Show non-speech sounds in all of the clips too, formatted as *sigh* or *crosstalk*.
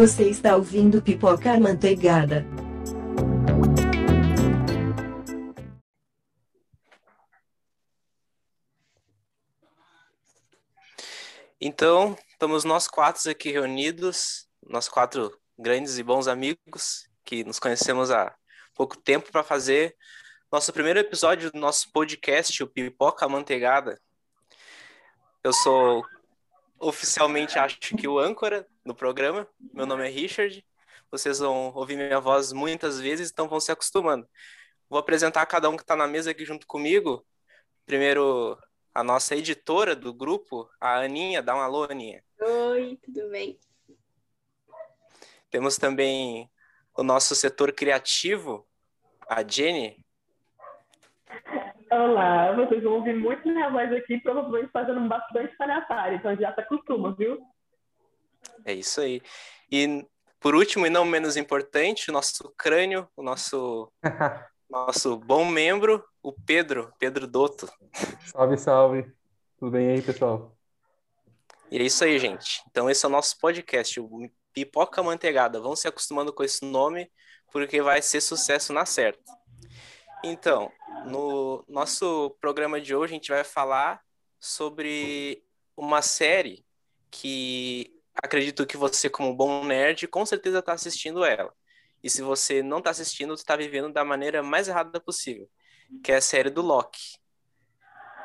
Você está ouvindo Pipoca Manteigada. Então, estamos nós quatro aqui reunidos, nós quatro grandes e bons amigos que nos conhecemos há pouco tempo para fazer nosso primeiro episódio do nosso podcast, o Pipoca Manteigada. Eu sou oficialmente, acho que o âncora do programa. Meu nome é Richard. Vocês vão ouvir minha voz muitas vezes, então vão se acostumando. Vou apresentar cada um que está na mesa aqui junto comigo. Primeiro, a nossa editora do grupo, a Aninha. Dá um alô, Aninha. Oi, tudo bem? Temos também o nosso setor criativo, a Jenny. Olá, vocês vão ouvir muito minha voz aqui, provavelmente fazendo bastante palhaçada, então já se acostuma, viu? É isso aí. E por último e não menos importante, o nosso crânio, o nosso *laughs* nosso bom membro, o Pedro, Pedro Dotto. Salve, salve. Tudo bem aí, pessoal? E é isso aí, gente. Então esse é o nosso podcast, o Pipoca Manteigada. Vão se acostumando com esse nome, porque vai ser sucesso na certa. Então, no nosso programa de hoje, a gente vai falar sobre uma série que acredito que você, como bom nerd, com certeza está assistindo ela. E se você não está assistindo, você está vivendo da maneira mais errada possível, que é a série do Loki,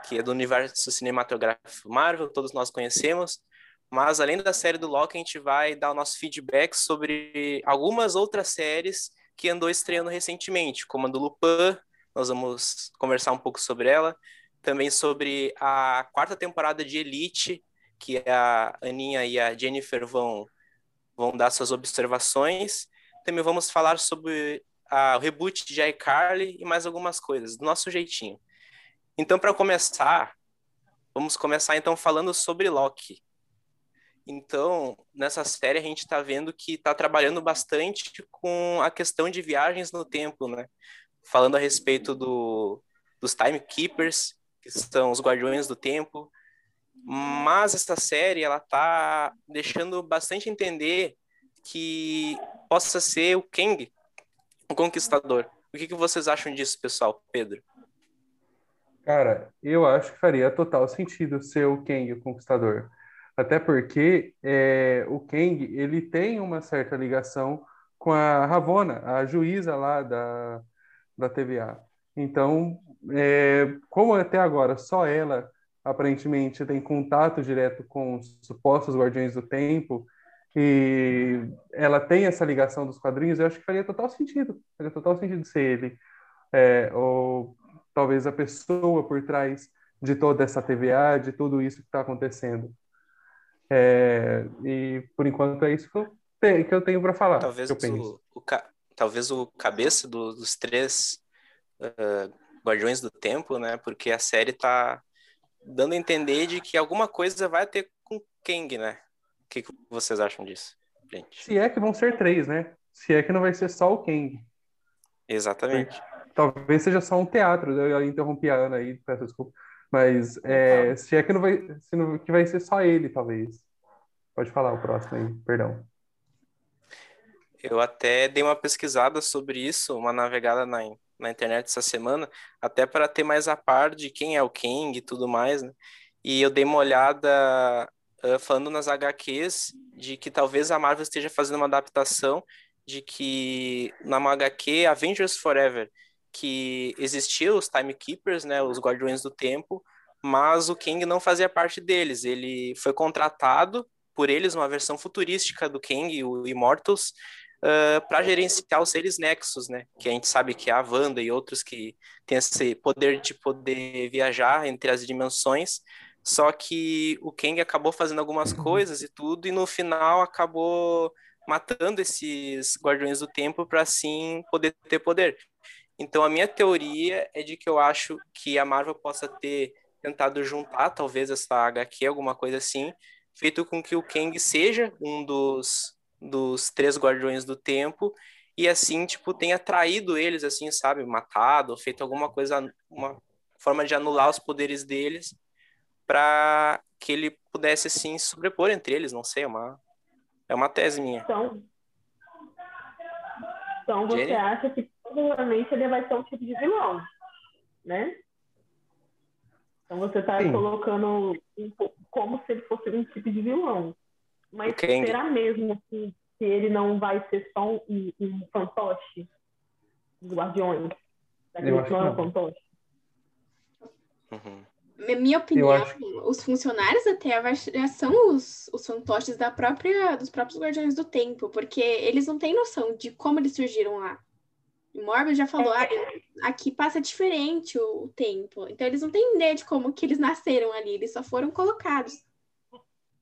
que é do universo cinematográfico Marvel, todos nós conhecemos. Mas além da série do Loki, a gente vai dar o nosso feedback sobre algumas outras séries que andou estreando recentemente, como a do Lupin, nós vamos conversar um pouco sobre ela, também sobre a quarta temporada de Elite, que a Aninha e a Jennifer vão, vão dar suas observações. Também vamos falar sobre a, o reboot de iCarly e mais algumas coisas, do nosso jeitinho. Então, para começar, vamos começar então falando sobre Loki. Então, nessa série a gente está vendo que está trabalhando bastante com a questão de viagens no tempo, né? Falando a respeito do, dos Timekeepers, que são os guardiões do tempo. Mas essa série, ela tá deixando bastante entender que possa ser o Kang, o Conquistador. O que, que vocês acham disso, pessoal? Pedro? Cara, eu acho que faria total sentido ser o Kang, o Conquistador. Até porque é, o Kang, ele tem uma certa ligação com a Ravona, a juíza lá da, da TVA. Então, é, como até agora só ela aparentemente tem contato direto com os supostos Guardiões do Tempo e ela tem essa ligação dos quadrinhos, eu acho que faria total sentido, faria total sentido ser ele. É, ou talvez a pessoa por trás de toda essa TVA, de tudo isso que está acontecendo. É, e por enquanto é isso que eu tenho, que eu tenho para falar. Talvez o, o, talvez o cabeça do, dos três uh, Guardiões do Tempo, né? Porque a série tá dando a entender de que alguma coisa vai ter com Kang, né? O que, que vocês acham disso, gente? Se é que vão ser três, né? Se é que não vai ser só o Kang. Exatamente. Talvez seja só um teatro. Eu interrompi a Ana aí, peço desculpa. Mas é, se é que não vai, se não, que vai ser só ele, talvez. Pode falar o próximo aí, perdão. Eu até dei uma pesquisada sobre isso, uma navegada na, na internet essa semana, até para ter mais a par de quem é o King e tudo mais, né? E eu dei uma olhada uh, falando nas HQs de que talvez a Marvel esteja fazendo uma adaptação de que na HQ Avengers Forever que existiam os Timekeepers, né, os Guardiões do Tempo, mas o King não fazia parte deles. Ele foi contratado por eles, uma versão futurística do King, o Immortals, uh, para gerenciar os seres Nexus, né? Que a gente sabe que é a Wanda e outros que têm esse poder de poder viajar entre as dimensões. Só que o Kang acabou fazendo algumas uhum. coisas e tudo, e no final acabou matando esses Guardiões do Tempo para assim poder ter poder. Então a minha teoria é de que eu acho que a Marvel possa ter tentado juntar talvez essa HQ, alguma coisa assim, feito com que o Kang seja um dos dos três guardiões do tempo e assim, tipo, tenha traído eles, assim, sabe, matado, feito alguma coisa, uma forma de anular os poderes deles para que ele pudesse, assim, sobrepor entre eles, não sei, uma, É uma tese minha. Então, então você Jenny? acha que provavelmente ele vai ser um tipo de vilão, né? Então você está Sim. colocando um como se ele fosse um tipo de vilão. Mas Kang. será mesmo que, que ele não vai ser só um, um fantoche dos Guardiões? Não é um fantoche? Uhum. Na minha opinião, acho os funcionários da Terra já são os, os fantoches da própria, dos próprios Guardiões do Tempo, porque eles não têm noção de como eles surgiram lá. Morbius já falou, ah, aqui passa diferente o, o tempo. Então eles não têm ideia de como que eles nasceram ali, eles só foram colocados.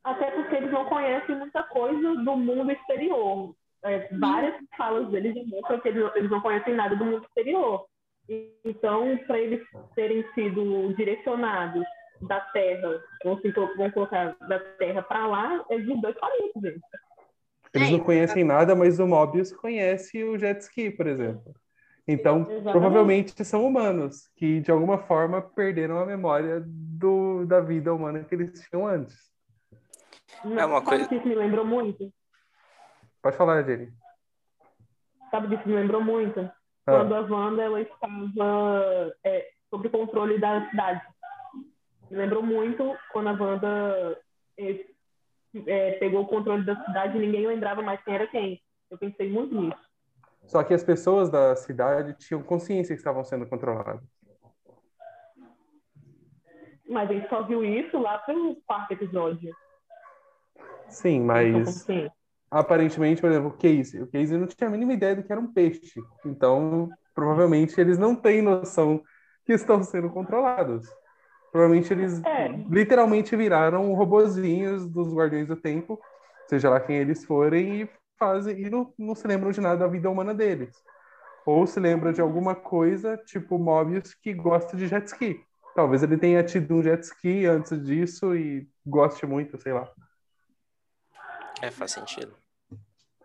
Até porque eles não conhecem muita coisa do mundo exterior. É, várias falas deles demonstram que eles, eles não conhecem nada do mundo exterior. E- Então, para eles terem sido direcionados da Terra, vamos, colo- vamos colocar da Terra para lá, é de dois palito, gente. Eles É, não conhecem nada, mas o Mobius conhece o jet ski, por exemplo. Então, Exatamente. provavelmente são humanos que, de alguma forma, perderam a memória do, da vida humana que eles tinham antes. É uma Sabe coisa- que isso me lembrou muito? Pode falar, Jenny. Sabe disso me lembrou muito? Ah, Quando a Wanda ela estava é, sob controle da cidade. Me lembrou muito quando a Wanda é, é, pegou o controle da cidade e ninguém lembrava mais quem era quem. Eu pensei muito nisso. Só que as pessoas da cidade tinham consciência que estavam sendo controladas. Mas a gente só viu isso lá pelo quarto episódio. Sim, mas aparentemente, por exemplo, o Casey. O Casey não tinha a mínima ideia do que era um peixe. Então, provavelmente, eles não têm noção que estão sendo controlados. Provavelmente eles É. literalmente viraram robozinhos dos Guardiões do Tempo, seja lá quem eles forem, e fazem e não, não se lembram de nada da vida humana deles. Ou se lembram de alguma coisa, tipo Mobius, que gosta de jet ski. Talvez ele tenha tido um jet ski antes disso e goste muito, sei lá. É, faz sentido.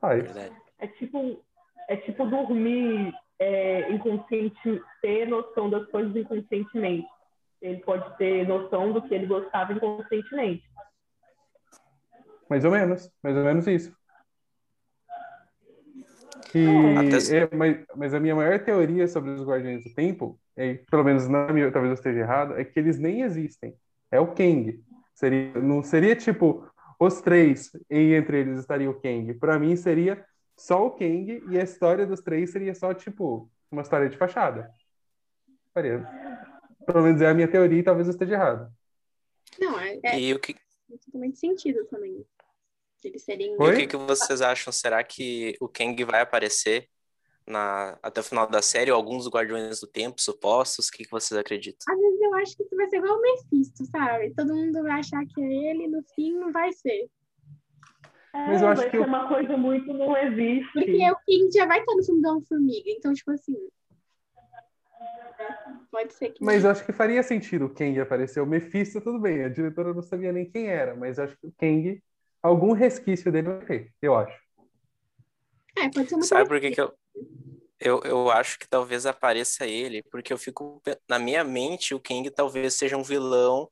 Faz. Verdade. É tipo, é tipo dormir é, inconsciente, ter noção das coisas inconscientemente. Ele pode ter noção do que ele gostava inconscientemente. Mais ou menos, mais ou menos isso. Até- E, é, mas, mas a minha maior teoria sobre os Guardiões do Tempo, é, pelo menos na minha, talvez eu esteja errado, é que eles nem existem. É o Kang. Seria, não seria tipo os três e entre eles estaria o Kang. Para mim seria só o Kang e a história dos três seria só tipo uma história de fachada. Faria. Pelo menos é a minha teoria e talvez eu esteja errado. Não, é, é E o que, totalmente sentido também. Eles serem. e o que, que vocês acham? Será que o Kang vai aparecer na, até o final da série? Ou alguns Guardiões do Tempo supostos? O que, que vocês acreditam? Às vezes eu acho que isso vai ser igual o Mephisto, sabe? Todo mundo vai achar que é ele, no fim não vai ser. É, Mas eu acho vai que ser o- uma coisa muito não existe. Porque o King já vai estar no filme da Homem-Formiga, então, tipo assim. Pode ser que. Mas eu acho que faria sentido o Kang aparecer. O Mephisto, tudo bem, a diretora não sabia nem quem era, mas eu acho que o Kang, algum resquício dele vai ter, eu acho. É, pode ser uma Sabe por que, que eu, eu, eu acho que talvez apareça ele? Porque eu fico. Na minha mente, o Kang talvez seja um vilão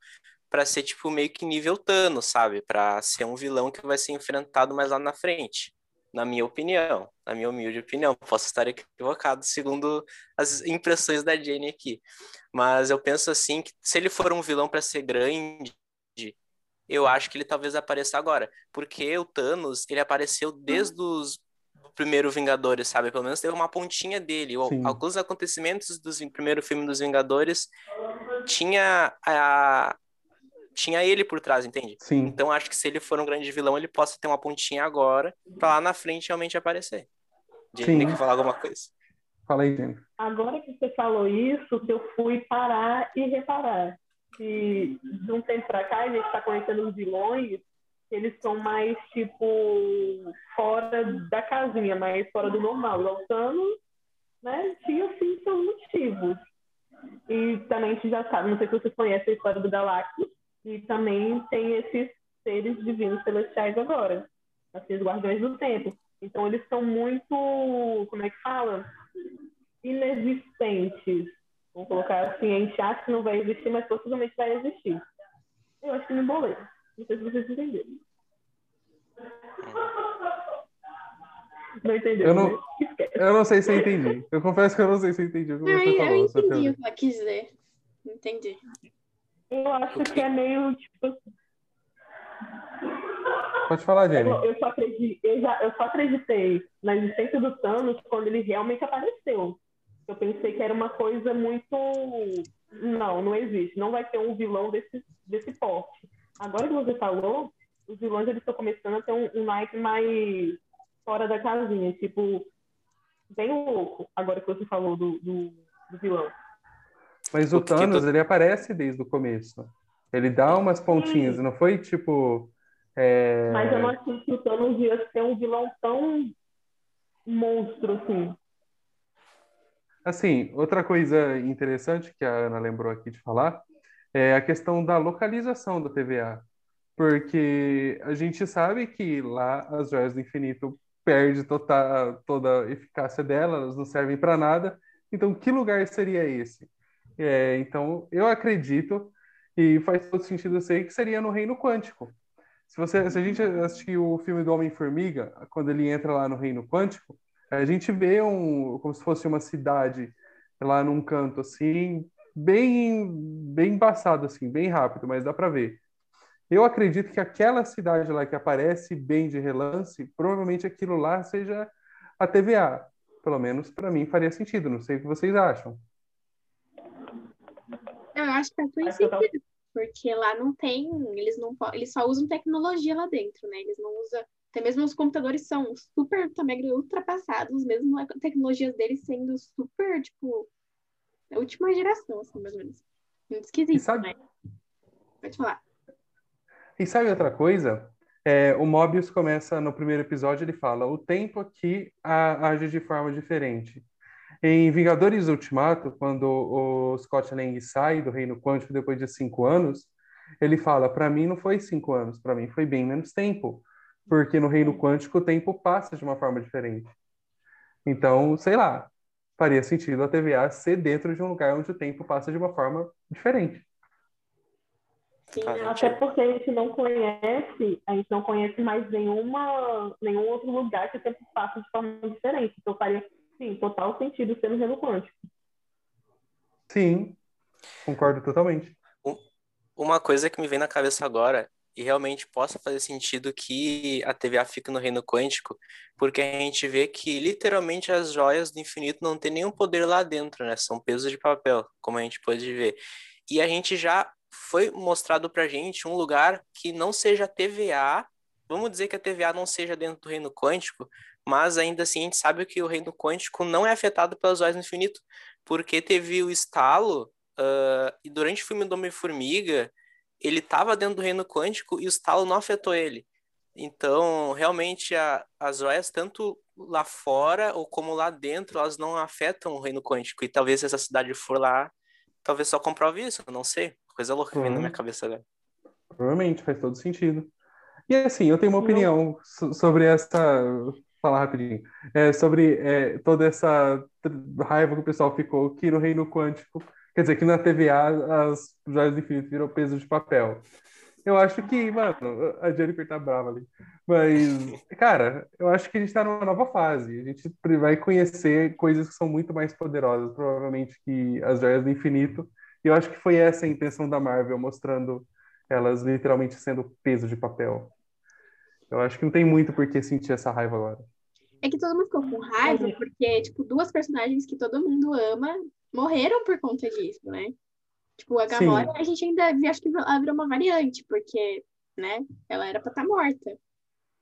pra ser, tipo, meio que nível Thanos, sabe? Pra ser um vilão que vai ser enfrentado mais lá na frente. Na minha opinião. Na minha humilde opinião. Posso estar equivocado, segundo as impressões da Jenny aqui. Mas eu penso assim que se ele for um vilão pra ser grande. Eu acho que ele talvez apareça agora. Porque o Thanos, ele apareceu desde os do primeiro Vingadores, sabe? Pelo menos teve uma pontinha dele. Sim. Alguns acontecimentos do primeiro filme dos Vingadores tinha a tinha ele por trás, entende? Sim. Então acho que se ele for um grande vilão, ele possa ter uma pontinha agora pra lá na frente realmente aparecer. Jenny, Sim. quer falar alguma coisa? Fala aí, Jenny. Agora que você falou isso, que eu fui parar e reparar. Que de um tempo pra cá, a gente está conhecendo os vilões, eles são mais, tipo, fora da casinha, mais fora do normal. O Thanos, né, tinha, sim, seus motivos. E também a gente já sabe, não sei se vocês conhecem a história do Galactus, e também tem esses seres divinos celestiais agora, assim, os Guardiões do Tempo. Então eles são muito, como é que fala? Inexistentes. Vamos colocar assim, a gente acha que não vai existir, mas possivelmente vai existir. Eu acho que me embolei. Não sei se vocês entenderam. Não entendeu? Eu não- né? Eu não sei se eu entendi. Eu confesso que eu não sei se eu entendi o que Eu, você eu falou. sua entendi o que ela quis dizer. Entendi. Eu acho que é meio, tipo, Pode falar, Jenny. eu, eu só acreditei, eu, já, eu só acreditei na existência do Thanos quando ele realmente apareceu. Eu pensei que era uma coisa muito. Não, não existe. Não vai ter um vilão desse, desse porte. Agora que você falou, os vilões eles estão começando a ter um, um naipe mais fora da casinha. Tipo, bem louco, agora que você falou do, do, do vilão. Mas o O que que Thanos, tu- ele aparece desde o começo. Ele dá umas pontinhas, não foi tipo. é, Mas eu não achei que o Thanos ia ser um vilão tão monstro assim. Assim, outra coisa interessante que a Ana lembrou aqui de falar é a questão da localização da TVA. Porque a gente sabe que lá as joias do infinito perde toda, toda a eficácia dela, elas não servem para nada. Então, que lugar seria esse? É, então, eu acredito, e faz todo sentido eu sei, que seria no reino quântico. Se, você, se a gente assistir o filme do Homem-Formiga, quando ele entra lá no reino quântico, a gente vê um, como se fosse uma cidade lá num canto assim, bem, bem embaçado assim, bem rápido, mas dá para ver. Eu acredito que aquela cidade lá que aparece bem de relance, provavelmente aquilo lá seja a TVA. Pelo menos para mim faria sentido. Não sei o que vocês acham. Eu acho que faz tava- sentido. Porque lá não tem, eles não eles só usam tecnologia lá dentro, né? Eles não usam. Até mesmo os computadores são super também ultrapassados, mesmo a tecnologia deles sendo super, tipo, a última geração, assim, mais ou menos. Muito E esquisito, sabe, né? Pode falar. E sabe outra coisa? É, o Mobius começa no primeiro episódio, ele fala: o tempo aqui age de forma diferente. Em Vingadores Ultimato, quando o Scott Lang sai do Reino Quântico depois de cinco anos, ele fala: para mim não foi cinco anos, para mim foi bem menos tempo, porque no Reino Quântico o tempo passa de uma forma diferente. Então, sei lá, faria sentido a TVA ser dentro de um lugar onde o tempo passa de uma forma diferente. Sim? Até porque a gente não conhece, a gente não conhece mais nenhuma, nenhum outro lugar que o tempo passa de forma diferente. Então faria, sim, total sentido ser no reino quântico. Sim, concordo totalmente. Uma coisa que me vem na cabeça agora, e realmente possa fazer sentido que a TVA fique no reino quântico, porque a gente vê que literalmente as joias do infinito não tem nenhum poder lá dentro, né? São pesos de papel, como a gente pode ver. E a gente já foi mostrado pra gente um lugar que não seja TVA, vamos dizer que a TVA não seja dentro do reino quântico, mas ainda assim a gente sabe que o reino quântico não é afetado pelas joias do infinito, porque teve o estalo Uh, e durante o filme do Homem-Formiga, ele estava dentro do reino quântico e o estalo não afetou ele. Então, realmente, a, as joias, tanto lá fora ou como lá dentro, elas não afetam o reino quântico. E talvez se essa cidade for lá, talvez só comprove isso, não sei. Coisa louca que vem na minha cabeça agora. Provavelmente, faz todo sentido. E assim, eu tenho uma opinião so- sobre essa. Vou falar rapidinho. É, sobre é, toda essa raiva que o pessoal ficou que no Reino Quântico, quer dizer, que na TVA as joias do infinito viram peso de papel. Eu acho que, mano, a Jennifer tá brava ali. Mas, cara, eu acho que a gente tá numa nova fase. A gente vai conhecer coisas que são muito mais poderosas, provavelmente, que as joias do infinito. E eu acho que foi essa a intenção da Marvel, mostrando elas literalmente sendo peso de papel. Eu acho que não tem muito por que sentir essa raiva agora. É que todo mundo ficou com raiva porque, tipo, duas personagens que todo mundo ama morreram por conta disso, né? Tipo, a Gamora, a gente ainda acho que ela virou uma variante, porque, né, ela era pra estar morta.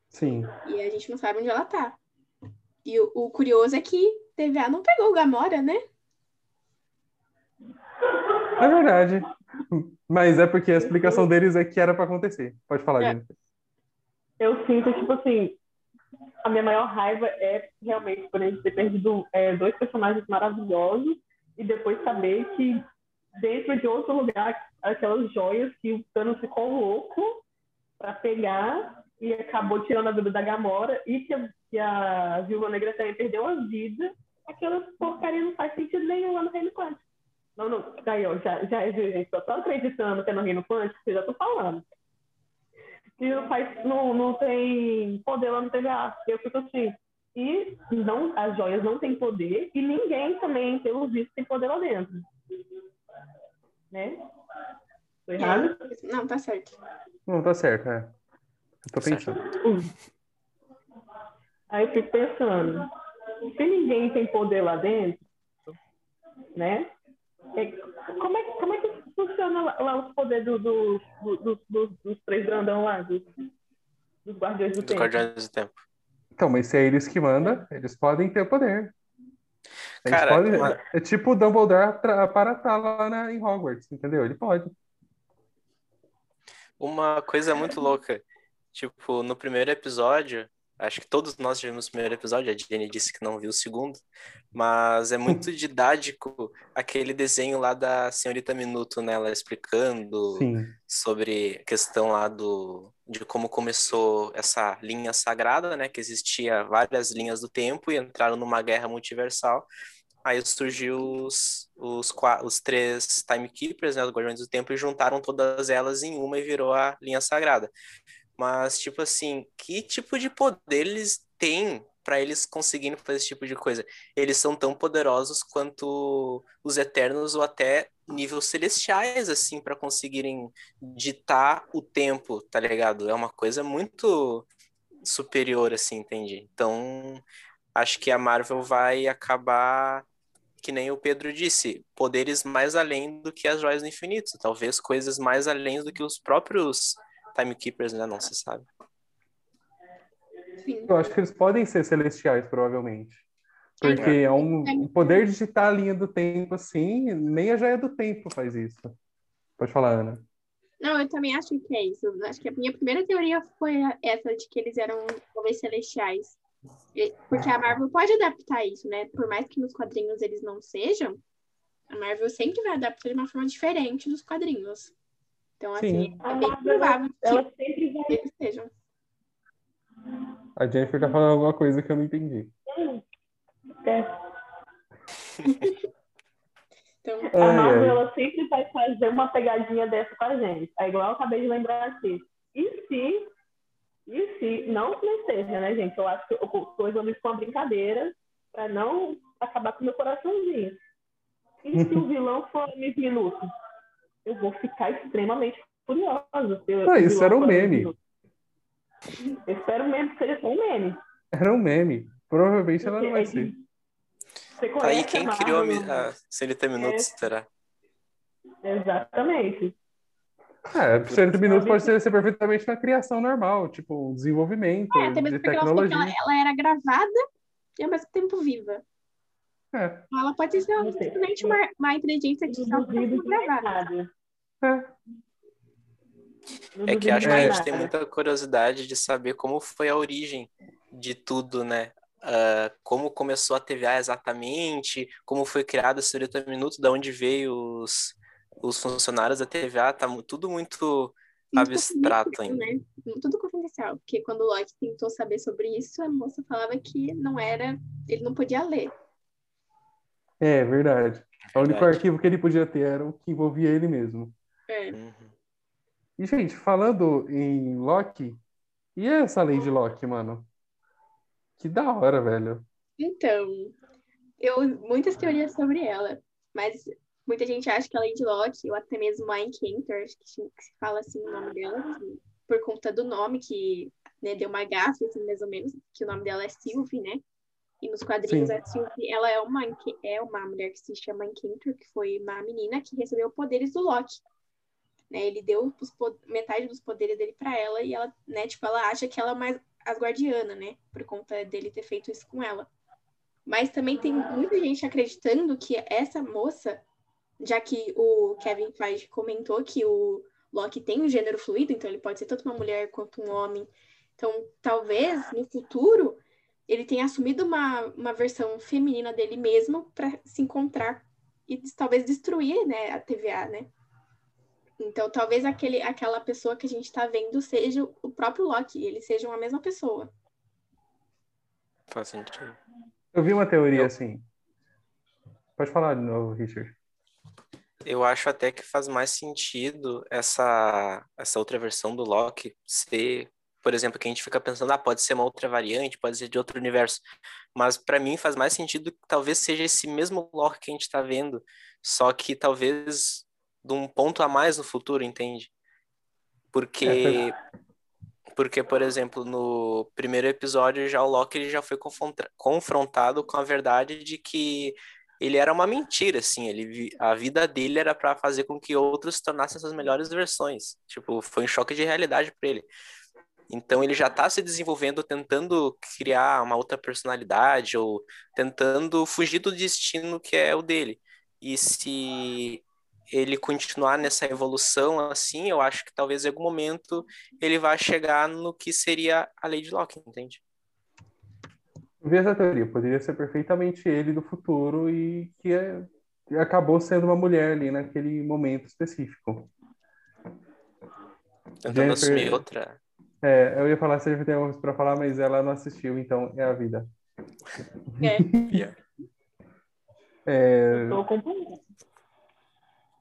Sim. E a gente não sabe onde ela tá. E o, o curioso é que TVA não pegou o Gamora, né? É verdade. Mas é porque a explicação deles é que era pra acontecer. Pode falar, É. Jennifer. Eu sinto, tipo assim, a minha maior raiva é realmente por gente ter perdido é, dois personagens maravilhosos e depois saber que dentro de outro lugar, aquelas joias que o Thanos ficou louco para pegar e acabou tirando a vida da Gamora e que a, que a Viúva Negra também perdeu a vida, aquela porcaria não faz sentido nenhum lá no Reino Quântico. Não, não, daí, ó, já, já, gente, só tô acreditando que é no Reino Quântico, que eu já tô falando. Que não, faz, não, não tem poder lá no TVA. Eu fico assim, E não, as joias não têm poder e ninguém também, pelo visto, tem poder lá dentro. Né? Tô errado? Não, tá certo. Não, tá certo, é. Eu tô pensando. Aí eu fico pensando, se ninguém tem poder lá dentro, né? é- como, é, como é que funciona lá, lá os poderes do, do, do- do- do- dos três grandão lá, dos, dos guardiões do Do tempo? Guardiões do Tempo. Então, mas se é eles que mandam, eles podem ter poder. Eles Cara, podem- uma- É tipo o Dumbledore para estar lá na- em Hogwarts, entendeu? Ele pode. Uma coisa muito louca. Tipo, no primeiro episódio, acho que todos nós vimos o primeiro episódio, a Jenny disse que não viu o segundo, mas é muito *laughs* didático aquele desenho lá da Senhorita Minuto, né? Ela explicando Sim. sobre a questão lá do de como começou essa linha sagrada, né? Que existia várias linhas do tempo e entraram numa guerra multiversal. Aí surgiu os, os, os três Timekeepers, né? Os Guardiões do Tempo, e juntaram todas elas em uma e virou a linha sagrada. Mas, tipo assim, que tipo de poder eles têm para eles conseguirem fazer esse tipo de coisa? Eles são tão poderosos quanto os Eternos ou até níveis celestiais, assim, para conseguirem ditar o tempo, tá ligado? É uma coisa muito superior, assim, entende? Então, acho que a Marvel vai acabar, que nem o Pedro disse, poderes mais além do que as Joias do Infinito. Talvez coisas mais além do que os próprios Timekeepers, né? Não se sabe. Sim. Eu acho que eles podem ser celestiais, provavelmente. Porque é um, um poder de digitar a linha do tempo, assim, nem a joia do tempo faz isso. Pode falar, Ana. Não, eu também acho que é isso. Eu Acho que a minha primeira teoria foi essa de que eles eram talvez celestiais. Porque a Marvel pode adaptar isso, né? Por mais que nos quadrinhos eles não sejam, a Marvel sempre vai adaptar de uma forma diferente dos quadrinhos. Então, assim, Sim. é bem provável que Ela sempre vai eles sejam. A Jennifer tá falando alguma coisa que eu não entendi. É, Então, A Marvel ai. ela sempre vai fazer uma pegadinha dessa com a gente. É igual eu acabei de lembrar aqui. E se, e se, não que não seja, né, gente? Eu acho que eu estou usando isso com uma brincadeira para não acabar com o meu coraçãozinho. E se o *laughs* vilão for Miss Minuto? Eu vou ficar extremamente furiosa. Ah, isso era um meme. Eu espero mesmo que seja só um meme. Era um meme. Provavelmente ela não vai é ser. que Você Tá aí quem a criou a, a Senhorita Minutos, É. será? Exatamente. É, 60 minutos pode ser, ser perfeitamente na criação normal, tipo, um desenvolvimento é, até mesmo de porque ela falou que tecnologia. ela, ela era gravada e ao mesmo tempo viva. É, ela pode ser simplesmente uma, uma inteligência artificial nada. é. Não É que acho que a mais gente tem muita curiosidade de saber como foi a origem de tudo, né? Ah, como começou a TVA exatamente, como foi criada a Senhorita Minuto, de onde veio os, os funcionários da TVA, tá tudo muito Muito abstrato confidencial, ainda. né? Tudo confidencial, porque quando o Loki tentou saber sobre isso, a moça falava que não era, ele não podia ler. É, verdade. O único arquivo que ele podia ter era o que envolvia ele mesmo. É. Uhum. E, gente, falando em Loki, e essa Lady Loki, mano? Que da hora, velho. Então, eu muitas teorias sobre ela, mas muita gente acha que a Lady Locke, ou até mesmo a Encantor, acho que se que se fala assim o nome dela, que- por conta do nome que né, deu uma gafe, assim, mais ou menos, que o nome dela é Sylvie, né? E nos quadrinhos Sim. a Sylvie, ela é uma, é uma mulher que se chama Encantor, que foi uma menina que recebeu poderes do Loki. Né, ele deu os metade dos poderes dele pra ela e ela, né, tipo, ela acha que ela é mais asgardiana, né? Por conta dele ter feito isso com ela. Mas também tem muita gente acreditando que essa moça, já que o Kevin Feige comentou que o Loki tem um gênero fluido, então ele pode ser tanto uma mulher quanto um homem. Então, talvez no futuro ele tenha assumido uma, uma versão feminina dele mesmo para se encontrar e talvez destruir, né, a TVA, né? Então, talvez aquele, aquela pessoa que a gente está vendo seja o próprio Loki, eles sejam a mesma pessoa. Faz sentido. Eu vi uma teoria Eu- assim. Pode falar de novo, Richard. Eu acho até que faz mais sentido essa, essa outra versão do Loki ser por exemplo, que a gente fica pensando, ah, pode ser uma outra variante, pode ser de outro universo. Mas para mim faz mais sentido que talvez seja esse mesmo Loki que a gente está vendo, só que talvez de um ponto a mais no futuro, entende? Porque porque, por exemplo, no primeiro episódio já o Loki ele já foi confrontado com a verdade de que ele era uma mentira, assim, ele a vida dele era para fazer com que outros se tornassem essas melhores versões. Tipo, foi um choque de realidade para ele. Então ele já está se desenvolvendo, tentando criar uma outra personalidade ou tentando fugir do destino que é o dele. E se ele continuar nessa evolução assim, eu acho que talvez em algum momento ele vá chegar no que seria a Lady Locke, entende? Vi essa teoria, poderia ser perfeitamente ele do futuro e que é, acabou sendo uma mulher ali naquele momento específico. Tentando Jennifer, assumir outra. É, eu ia falar se a tem algo para falar, mas ela não assistiu, então é a vida. É. yeah. é... Estou acompanhando.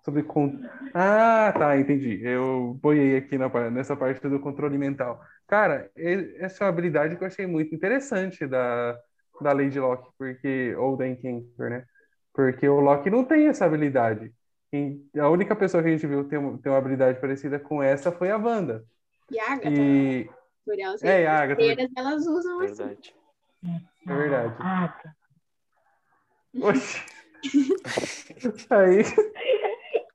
Sobre. Con... Ah, tá, entendi. Eu boiei aqui na, nessa parte do controle mental. Cara, essa é uma habilidade que eu achei muito interessante da, da Lady Locke, porque, ou da Encounter, né? Porque o Loki não tem essa habilidade. E a única pessoa que a gente viu ter, ter uma habilidade parecida com essa foi a Wanda. E a Agatha. E... Por elas, é, a Agatha. elas usam verdade. assim. É verdade. Ah, Oxi. *laughs* Aí.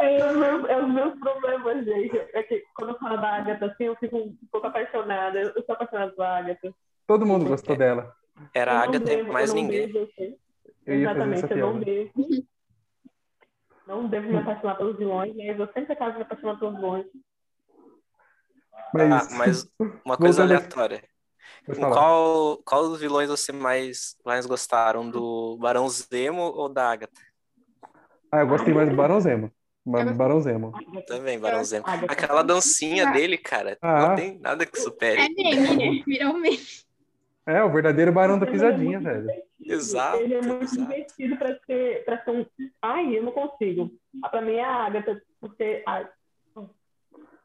É os, meus, é os meus problemas, gente. É que quando eu falo da Agatha, assim, eu fico um pouco apaixonada. Eu sou apaixonada pela Agatha. Todo mundo gostou dela. Era a Agatha e mais ninguém. Devo, Exatamente, eu não devo. *laughs* Não devo me apaixonar pelos vilões, mas eu sempre acabo me apaixonando pelos vilões. Mas, ah, mas uma *laughs* coisa aleatória. Qual, qual dos vilões você mais, mais gostaram? Do Barão Zemo ou da Agatha? Ah, eu gostei mais do Barão Zemo. Barão Zemo. Também, Barão Zemo. Aquela dancinha dele, cara, ah. não tem nada que supere. É meme, né? Virou meme. É, o verdadeiro Barão da Pisadinha, velho. Exato. Ele é muito exato. divertido pra ser, pra ser um. Ai, eu não consigo. Ah, pra mim é a Agatha, porque. Ai,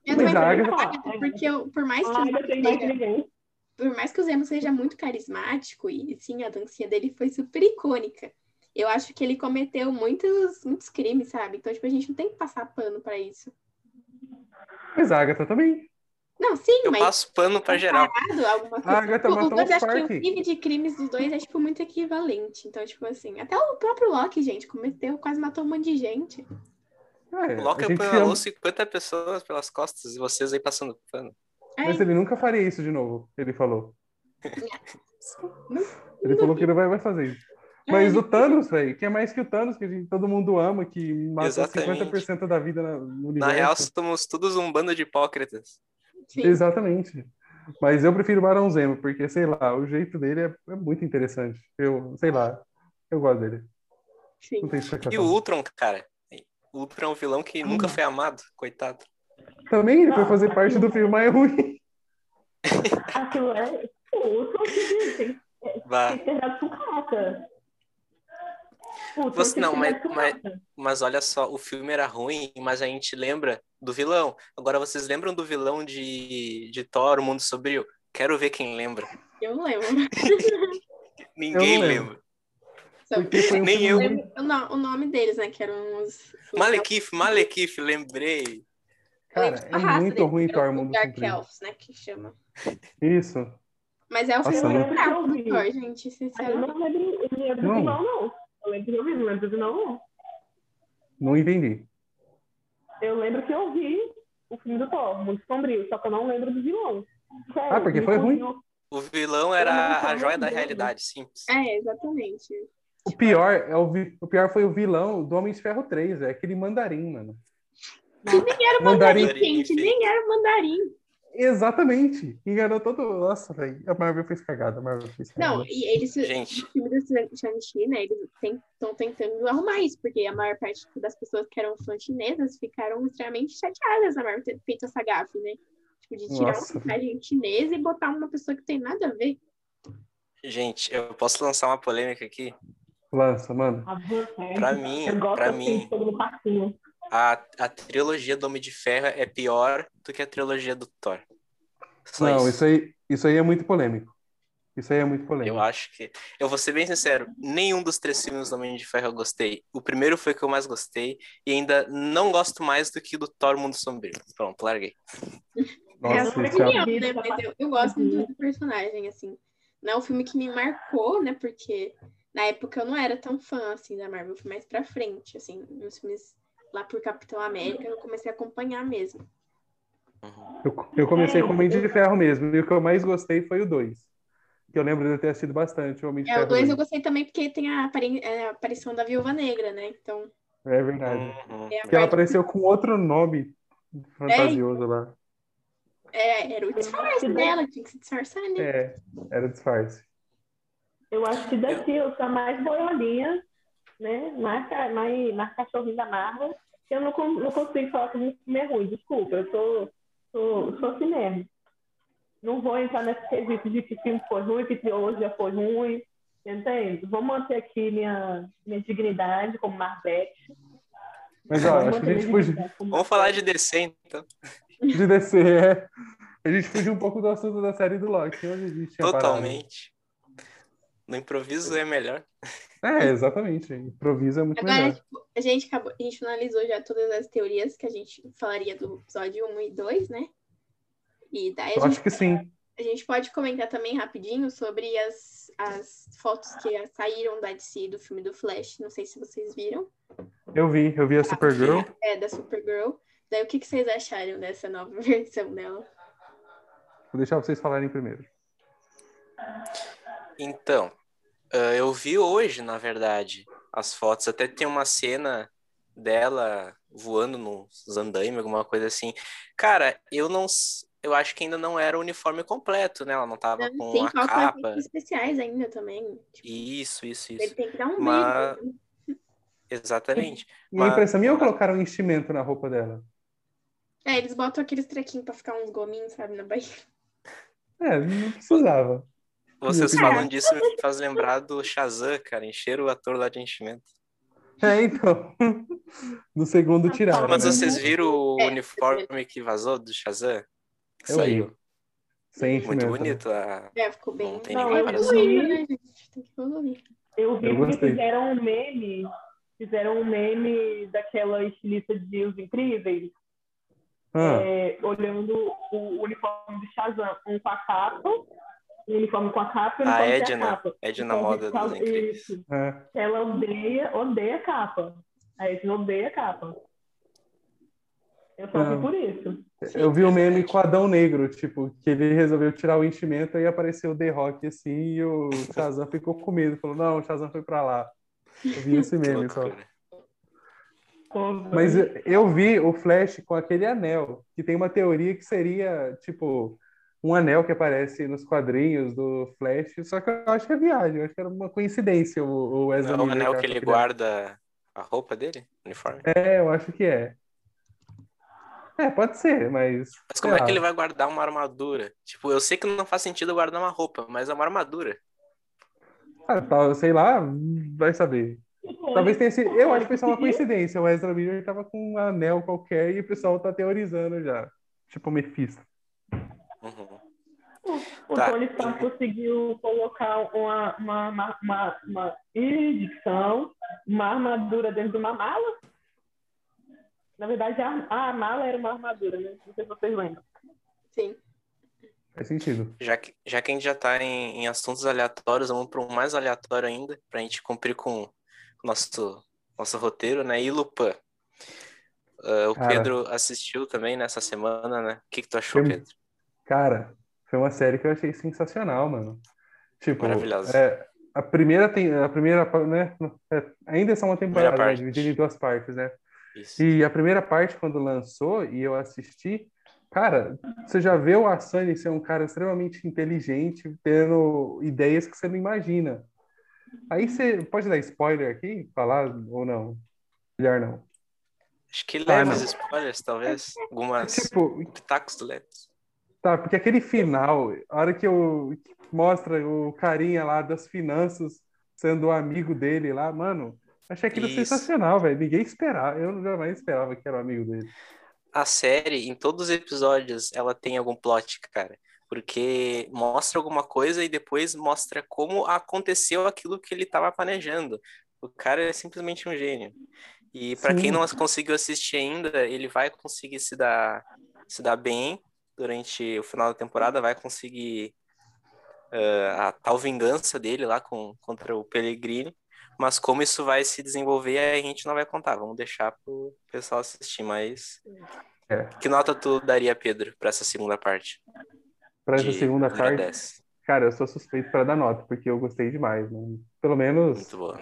eu também a Agatha, porque eu, por mais que o seja, por mais que o Zemo seja muito carismático e sim a dancinha dele foi super icônica. Eu acho que ele cometeu muitos, muitos crimes, sabe? Então, tipo, a gente não tem que passar pano pra isso. Mas a Agatha também. Não, sim, Eu mas passo pano pra geral. A. Agatha os matou dois, o acho que o nível de crimes dos dois é, tipo, muito equivalente. Então, tipo assim, até o próprio Loki, gente, cometeu, quase matou um monte de gente. É, O Loki a gente apunhalou ama- 50 pessoas pelas costas e vocês aí passando pano. É, Mas ele nunca faria isso de novo, ele falou. Ele falou que não vai, vai fazer isso. Mas o Thanos, velho, que é mais que o Thanos, que a gente- todo mundo ama, que matou Exatamente. 50% da vida na- no universo. Na real, somos todos um bando de hipócritas. sim. Exatamente. Mas eu prefiro o Barão Zemo, porque, sei lá, o jeito dele é, é muito interessante. Eu, sei lá, eu gosto dele. sim. Não tem E o. Ultron, cara. O Ultron é um vilão que nunca foi amado, coitado. Também ele foi fazer parte do filme, mas é ruim. *laughs* Aquilo é. O outro que tem, que dado sucata. Você- não, mas- mas-. Mas olha só, o filme era ruim, mas a gente lembra do vilão. Agora, vocês lembram do vilão de, de Thor, O Mundo Sombrio? Quero ver quem lembra. Eu não lembro. *laughs* Ninguém Eu não lembro. lembra. Porque um Nem eu. lembro o, no- o nome deles, né? Que eram os. Malekith, Malekith, lembrei. Cara, é muito ruim Thor Mundo Dark Sombrio. Elves, né? Que chama. Isso. Mas é o filme fraco do. Thor, gente, sinceramente. não lembro, eu não lembro Não. do vilão, não. Eu lembro que eu vi, não lembro do vilão, não. Não entendi. Eu lembro que eu vi o filme do Thor, muito sombrio, só que eu não lembro do vilão. Sério, Ah, porque foi ruim? O vilão era a joia da realidade, simples. É, exatamente. O pior, é o, vi- o pior foi o vilão do Homem de Ferro 3, é aquele mandarim, mano. Que nem era o Mandarim. mandarim, gente, nem era o mandarim. Exatamente. Enganou todo. Nossa, velho. A Marvel fez cagada. A Marvel fez cagada. Não, e eles, Gente. no filme do Shang-Chi, né, eles estão tentando arrumar isso, porque a maior parte das pessoas que eram fãs chinesas ficaram extremamente chateadas na Marvel ter feito essa gafe, né? Tipo, de tirar Nossa. uma personagem chinesa e botar uma pessoa que tem nada a ver. Gente, eu posso lançar uma polêmica aqui? Lança, mano. A você. Pra mim, eu gosto pra assim, mim, a, a trilogia do Homem de Ferro é pior do que a trilogia do Thor. Só Não, isso. isso aí, isso aí é muito polêmico. Isso aí é muito polêmico. Eu acho que. Eu vou ser bem sincero, nenhum dos três filmes do Homem de Ferro eu gostei. O primeiro foi o que eu mais gostei, e ainda não gosto mais do que do Thor Mundo Sombrio. Pronto, larguei. Nossa, é é- opinião, né? é Mas eu, eu gosto muito do personagem, assim. Não é um filme que me marcou, né? Porque na época eu não era tão fã, assim, da Marvel. Eu fui mais pra frente, assim. Nos filmes lá por Capitão América, eu comecei a acompanhar mesmo. Eu, eu comecei com o Homem de Ferro mesmo, e o que eu mais gostei foi o 2. Que eu lembro de eu ter assistido bastante o Homem de É, Ferro. o 2 eu 2. gostei também porque tem a, apari- é, a aparição da Viúva Negra, né? Então, É verdade. Uhum. é Que ela apareceu com outro nome fantasioso lá. é, era o disfarce dela, tinha que se disfarçar, né? É, era disfarce. Eu acho que daqui eu sou mais boiolinha, né? Mais, mais, mais cachorrinho da Marvel. Eu não, não consigo falar que o filme é ruim, desculpa. Eu sou, sou, sou assim mesmo. Não vou entrar nesse quesito de que filme foi ruim, que hoje já foi ruim. Entende? Vou manter aqui minha, minha dignidade como Marvete. Mas Vou acho que a gente fugiu Vamos falar de DC, então. de descer, é. A gente fugiu um pouco do assunto da série do Loki. Onde a gente. Totalmente. No improviso é melhor. É, exatamente. Improviso é muito Agora, melhor. tipo, a gente acabou, a gente finalizou já todas as teorias que a gente falaria do episódio 1 e 2, né? E daí a Eu gente, acho que sim. a gente pode comentar também rapidinho sobre as, as fotos que saíram da DC do filme do Flash. Não sei se vocês viram. Eu vi, eu vi a Supergirl. É, da Supergirl. Daí o que, que vocês acharam dessa nova *laughs* versão dela? Vou deixar vocês falarem primeiro. Então, ah, eu vi hoje, na verdade, as fotos. Até tem uma cena dela voando nos andaime, alguma coisa assim. Cara, eu não. Eu acho que ainda não era o uniforme completo, né? Ela não tava com Tem a capa. especiais ainda também. Tipo, Isso, isso, ele isso. tem que dar um Mas- brilho. Exatamente. E a Mas- impressão minha ou colocaram enchimento na roupa dela? É, eles botam aqueles trequinhos pra ficar uns gominhos, sabe, na barriga. É, não precisava. Vocês falando disso me faz lembrar do Shazam, cara. Encheram o ator lá de enchimento. É, então. *laughs* No segundo tiraram. Mas né? vocês viram o É, uniforme que vazou do Shazam? Que Eu vi. saiu. Sem Muito bonito. A... É, ficou bem. Não tem Não, nem eu comparação. né, gente? Tem que evoluir. Eu vi Eu que fizeram um meme, fizeram um meme daquela estilista de Os Incríveis, Ah, é, olhando o uniforme de Shazam, um com a capa, um uniforme com a capa e um A uniforme sem Edna. a capa. Edna Então, Moda fala- dos Incríveis. Isso. é. Ela odeia, odeia a capa. A Edna odeia a capa. Eu só vi por isso. Eu vi o meme com o Adão Negro, tipo, que ele resolveu tirar o enchimento e apareceu o The Rock assim, e o Shazam ficou com medo. Falou, não, o Shazam foi pra lá. Eu vi esse *laughs* meme só. Mas eu vi o Flash com aquele anel, que tem uma teoria que seria, tipo, um anel que aparece nos quadrinhos do Flash, só que eu acho que é viagem, eu acho que era uma coincidência o, o Ezra é o Miller anel que ele guarda a roupa dele? Uniforme? É, eu acho que é. É, pode ser, mas. Mas como é que ele vai guardar uma armadura? Tipo, eu sei que não faz sentido guardar uma roupa, mas é uma armadura. Ah, tá, sei lá, vai saber. Talvez tenha sido. Eu acho que foi só uma coincidência. O Ezra Miller tava com um anel qualquer e o pessoal tá teorizando já. Tipo Mephisto. Uhum. O Tá. Tony Stark conseguiu colocar uma, uma, uma, uma, uma edição, uma armadura dentro de uma mala. Na verdade, a, a mala era uma armadura, né? Não sei se vocês lembram. Sim. Faz sentido. Já que, já que a gente já tá em, em assuntos aleatórios, vamos para um mais aleatório ainda, pra gente cumprir com o nosso, nosso roteiro, né? E Lupin. Ah, o Cara. Pedro assistiu também nessa semana, né? O que, que tu achou, Pedro? Cara, foi uma série que eu achei sensacional, mano. Tipo, Maravilhosa. é, a primeira tem, a primeira, né? é, ainda é só uma temporada, né, dividida em duas partes, né? Isso. E a primeira parte, quando lançou e eu assisti, cara, você já vê o Asani ser um cara extremamente inteligente, tendo ideias que você não imagina. Aí você pode dar spoiler aqui? Falar ou não? Melhor não. Acho que Ah, leves não. spoilers, talvez. Algumas Tipo, pitacos leves. Tá, porque aquele final, a hora que eu mostra o carinha lá das finanças sendo o amigo dele lá, mano, achei aquilo Isso. sensacional, velho. Ninguém esperava, eu jamais esperava que era o amigo dele. A série, em todos os episódios, ela tem algum plot, cara. porque mostra alguma coisa e depois mostra como aconteceu aquilo que ele estava planejando. O cara é simplesmente um gênio. E para quem não conseguiu assistir ainda, ele vai conseguir se dar, se dar bem durante o final da temporada, vai conseguir uh, a tal vingança dele lá com, contra o Pellegrini. Mas como isso vai se desenvolver, a gente não vai contar. Vamos deixar pro pessoal assistir. Mas é. que nota tu daria, Pedro, para essa segunda parte? Para essa segunda parte, 10. cara, eu sou suspeito para dar nota, porque eu gostei demais. Né? Pelo menos. Muito bom.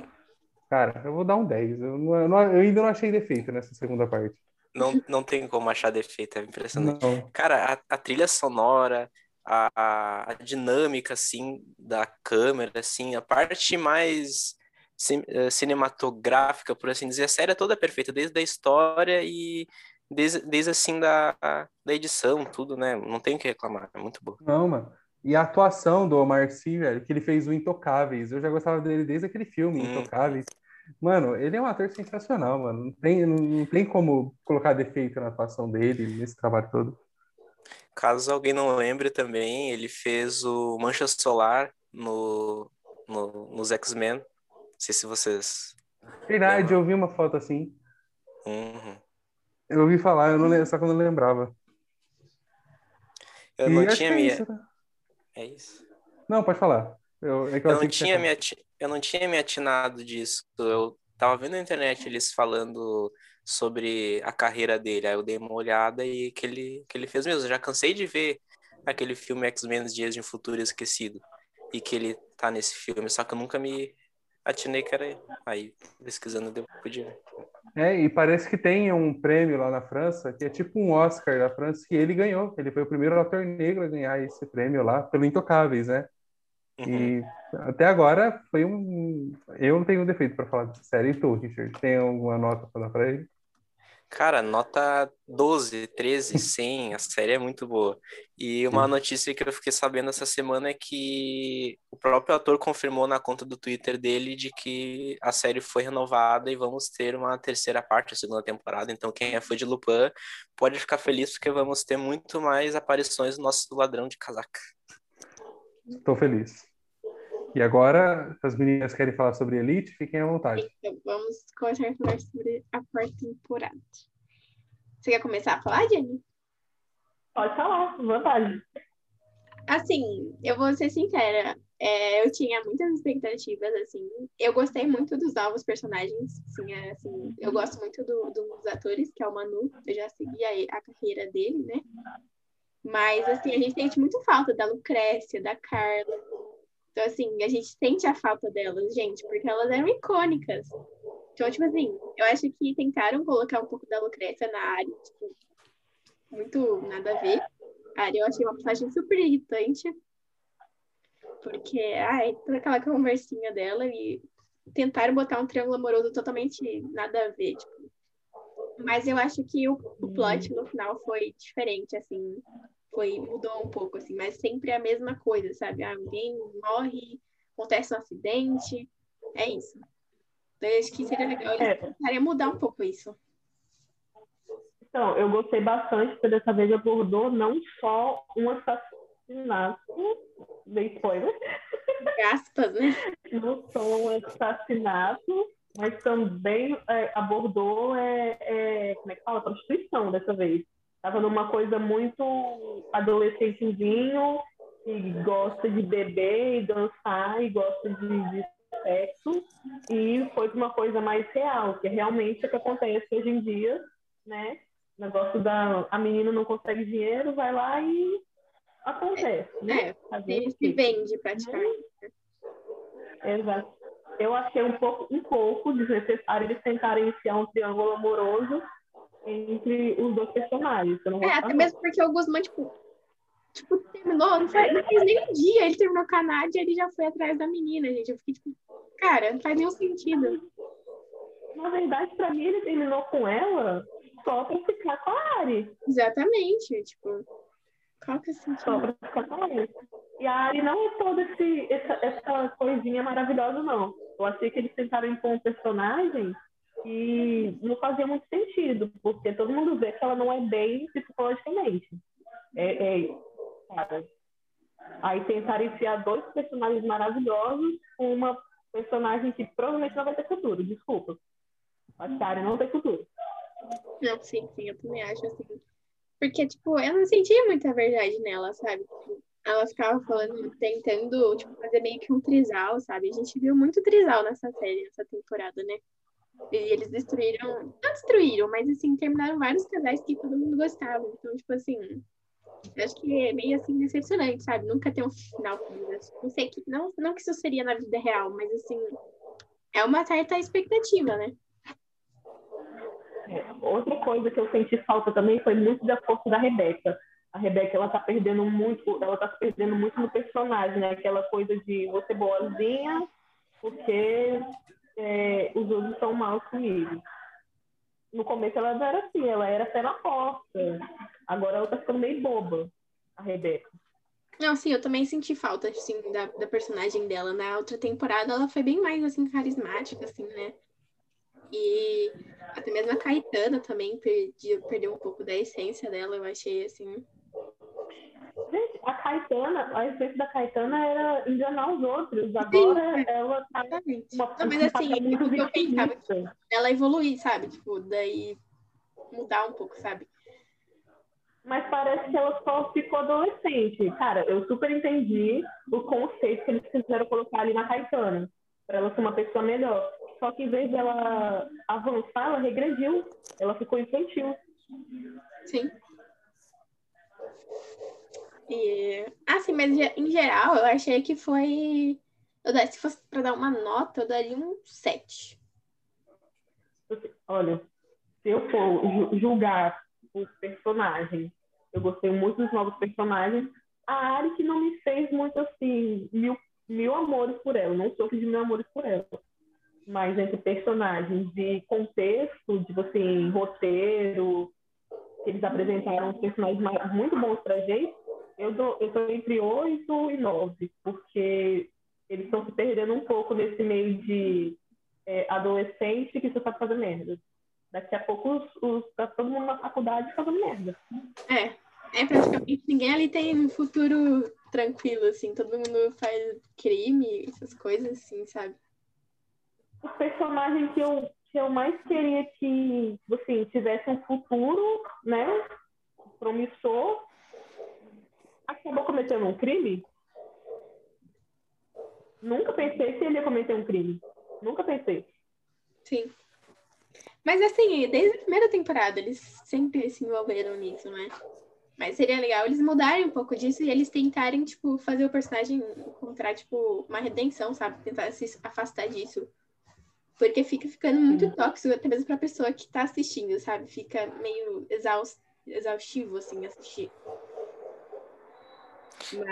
Cara, eu vou dar um 10. Eu, não, eu ainda não achei defeito nessa segunda parte. Não, não tem como achar defeito, é impressionante. Não. Cara, a, a trilha sonora, a, a, dinâmica, assim, da câmera, assim, a parte mais eh, cinematográfica, por assim dizer, a série é toda perfeita, desde a história e desde, desde assim, da, da edição, tudo, né? Não tem o que reclamar, é muito bom. Não, mano. E a atuação do Omar Sy, velho, que ele fez o Intocáveis. Eu já gostava dele desde aquele filme, hum. Intocáveis. Mano, ele é um ator sensacional, mano. Não tem, não tem como colocar defeito na atuação dele nesse trabalho todo. Caso alguém não lembre também, ele fez o Mancha Solar no, no nos X-Men. Não sei se vocês. Verdade, lembram. eu vi uma foto assim. Uhum. Eu ouvi falar, eu não lembro, só que eu não lembrava. Eu e não tinha é minha. Isso, né? É isso. Não, pode falar. Eu, é eu, não tinha me eu não tinha me atinado disso. Eu tava vendo na internet eles falando sobre a carreira dele. Aí eu dei uma olhada e que ele, que ele fez mesmo. Eu já cansei de ver aquele filme X-Men Dias de um Futuro Esquecido. E que ele tá nesse filme, só que eu nunca me atinei que era ele. Aí, pesquisando, deu podia ver. É, e parece que tem um prêmio lá na França, que é tipo um Oscar da França, que ele ganhou. Ele foi o primeiro ator negro a ganhar esse prêmio lá, pelo Intocáveis, né? E uhum. até agora foi um. Eu não tenho defeito para falar dessa série. E tu, Richard, tem alguma nota para dar para ele? Cara, nota 12, 13, 100, a série é muito boa. E uma notícia que eu fiquei sabendo essa semana é que o próprio ator confirmou na conta do Twitter dele de que a série foi renovada e vamos ter uma terceira parte, a segunda temporada. Então, quem é fã de Lupin pode ficar feliz porque vamos ter muito mais aparições do nosso ladrão de casaca. Estou feliz. E agora, se as meninas querem falar sobre Elite, fiquem à vontade. Então, vamos começar a falar sobre a quarta temporada. Você quer começar a falar, Jenny? Pode falar, vontade. Assim, eu vou ser sincera, é, eu tinha muitas expectativas, assim. Eu gostei muito dos novos personagens, assim, é, assim eu gosto muito do, dos atores, que é o Manu, eu já segui a, a carreira dele, né? Mas, assim, a gente sente muito falta da Lucrécia, da Carla, então, assim, a gente sente a falta delas, gente, porque elas eram icônicas. Então, tipo assim, eu acho que tentaram colocar um pouco da Lucrécia na área, tipo, muito nada a ver. A área eu achei uma passagem super irritante, porque, ai, toda aquela conversinha dela e tentaram botar um triângulo amoroso totalmente nada a ver, tipo. Mas eu acho que o, o plot no final foi diferente, assim foi mudou um pouco assim, mas sempre a mesma coisa, sabe? Alguém morre, acontece um acidente, é isso. Então, eu acho que seria legal é. mudar um pouco isso. Então, eu gostei bastante, porque dessa vez abordou não só um assassinato, bem spoiler. Aspas, né? *laughs* Não só um assassinato, mas também é, abordou é, é, como é que fala? Prostituição dessa vez. Tava numa coisa muito adolescentezinho, e gosta de beber e dançar, e gosta de, de sexo, e foi para uma coisa mais real, que é realmente o que acontece hoje em dia, né? O negócio da a menina não consegue dinheiro, vai lá e acontece, é, né? É, se vende praticamente. Exato. Eu achei um pouco, um pouco desnecessário eles tentarem enfiar um triângulo amoroso entre os dois personagens. é, até mesmo porque o Guzmán, tipo, tipo terminou, não, faz, não fez nem um dia, ele terminou com a Nádia, ele já foi atrás da menina, gente. Eu fiquei tipo, cara, não faz nenhum sentido. Na verdade, pra mim, ele terminou com ela só pra ficar com a Ari. Exatamente, tipo, qual que é o sentido? Só pra ficar com a Ari. E a Ari não é toda esse, essa, essa coisinha maravilhosa, não. Eu achei que eles tentaram impor um personagem e não fazia muito sentido, porque todo mundo vê que ela não é bem psicologicamente. É, é cara, Aí tentaram enfiar dois personagens maravilhosos com uma personagem que provavelmente não vai ter futuro, desculpa. A Shari não tem futuro. Não, sim, sim, eu também acho assim. Porque, tipo, eu não sentia muita verdade nela, sabe? Ela ficava falando, tentando, tipo, fazer meio que um trisal, sabe? A gente viu muito trisal nessa série, nessa temporada, né? E eles destruíram, não destruíram, mas assim, terminaram vários casais que todo mundo gostava. Então, tipo assim, acho que é meio assim decepcionante, sabe? Nunca ter um final feliz. Não sei que, não, não que isso seria na vida real, mas assim, é uma certa expectativa, né? É, outra coisa que eu senti falta também foi muito da força da Rebeca. A Rebeca, ela tá perdendo muito, ela tá se perdendo muito no personagem, né? Aquela coisa de você boazinha, porque é, os outros são maus comigo. No começo ela era assim, ela era pé na porta. Agora ela tá ficando meio boba, a Rebeca. Não, sim, eu também senti falta, assim, da, da personagem dela. Na outra temporada, ela foi bem mais, assim, carismática, assim, né? E até mesmo a Caetana também perdi, perdeu um pouco da essência dela, eu achei, assim. Gente, a Caetana, a essência da Caetana era enganar os outros. Agora Sim, ela tá Exatamente. uma Não, mas assim, que eu pensava vitimista. ela evoluir, sabe? Tipo, daí mudar um pouco, sabe? Mas parece que ela só ficou adolescente. Cara, eu super entendi o conceito que eles quiseram colocar ali na Caetana, para ela ser uma pessoa melhor. Só que em vez dela avançar, ela regrediu. Ela ficou infantil. Sim. E, assim, mas em geral, eu achei que foi. Eu, se fosse pra dar uma nota, eu daria um 7. Olha, se eu for ju- julgar os personagens, eu gostei muito dos novos personagens. A Ari que não me fez muito assim, mil, mil amores por ela. Não sou de mil amores por ela. Mas entre personagens de contexto, tipo assim, roteiro, que eles apresentaram personagens muito bons pra gente, eu dou, eu tô entre 8 e 9, porque eles estão se perdendo um pouco nesse meio de é, adolescente que só sabe fazer merda. Daqui a pouco os, os, tá todo mundo na faculdade fazendo merda. É. É praticamente ninguém ali tem um futuro tranquilo, assim. Todo mundo faz crime, essas coisas, assim, sabe? O personagem que eu, que eu mais queria que, assim, tivesse um futuro, né, promissor, acabou cometendo um crime. Nunca pensei que ele ia cometer um crime. Nunca pensei. Sim. Mas assim, desde a primeira temporada, eles sempre se envolveram nisso, né? Mas seria legal eles mudarem um pouco disso e eles tentarem, tipo, fazer o personagem encontrar, tipo, uma redenção, sabe? Tentar se afastar disso. Porque fica ficando muito tóxico, até mesmo pra pessoa que tá assistindo, sabe? Fica meio exaus- exaustivo, assim, assistir.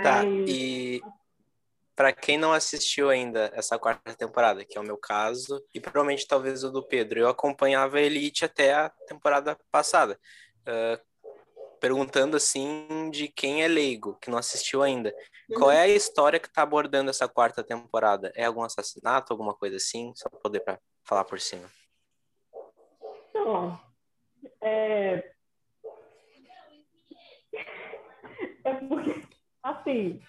Tá, Mas- e pra quem não assistiu ainda essa quarta temporada, que é o meu caso, e provavelmente talvez o do Pedro, eu acompanhava a Elite até a temporada passada, ah, perguntando assim de quem é leigo, que não assistiu ainda. Qual é a história que tá abordando essa quarta temporada? É algum assassinato, alguma coisa assim? Só pra poder pra falar por cima. Então, é... *laughs* é porque, assim,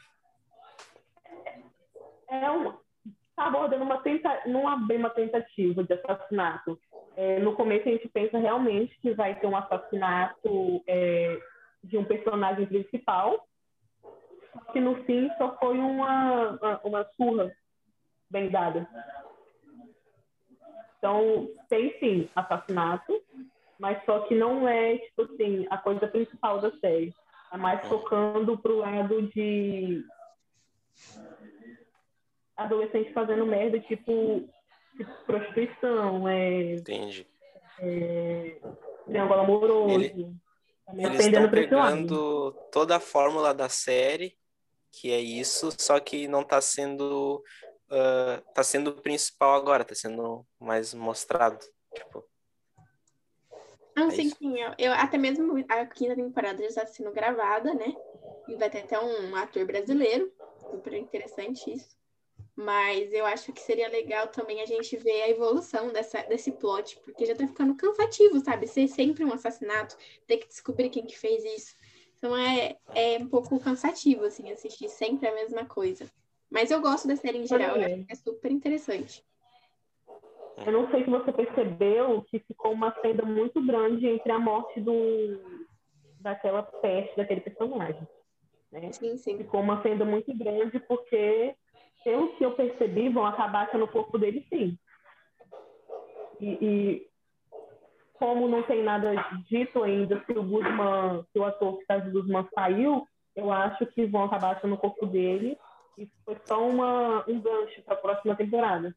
é um, tá abordando uma tenta, não é bem uma tentativa de assassinato. É, no começo a gente pensa realmente que vai ter um assassinato é, de um personagem principal, só que no fim só foi uma, uma, uma surra bem dada. Então, tem sim assassinato, mas só que não é, tipo assim, a coisa principal da série. É mais focando pro lado de adolescente fazendo merda, tipo, tipo prostituição, é, Entendi. é triângulo amoroso. Ele- Eles estão pegando toda a fórmula da série, que é isso, só que não tá sendo ah, tá sendo o principal agora, tá sendo mais mostrado. Tipo, Não, É sim, sim. Eu, eu- até mesmo a quinta temporada já está sendo gravada, né? E vai ter até um ator brasileiro. Super interessante isso. Mas eu acho que seria legal também a gente ver a evolução dessa, desse plot, porque já tá ficando cansativo, sabe? Ser sempre um assassinato, ter que descobrir quem que fez isso. Então é, é um pouco cansativo, assim, assistir sempre a mesma coisa. Mas eu gosto da série em geral, eu acho que é super interessante. Eu não sei se você percebeu que ficou uma fenda muito grande entre a morte do daquela peste daquele personagem. Né? Sim, sim. Ficou uma fenda muito grande porque, pelo que eu percebi, vão acabar no corpo dele sim. E, e, como não tem nada dito ainda se o Guzman, se o ator que faz o Guzman saiu, eu acho que vão acabar no corpo dele. E foi só uma, um gancho para a próxima temporada.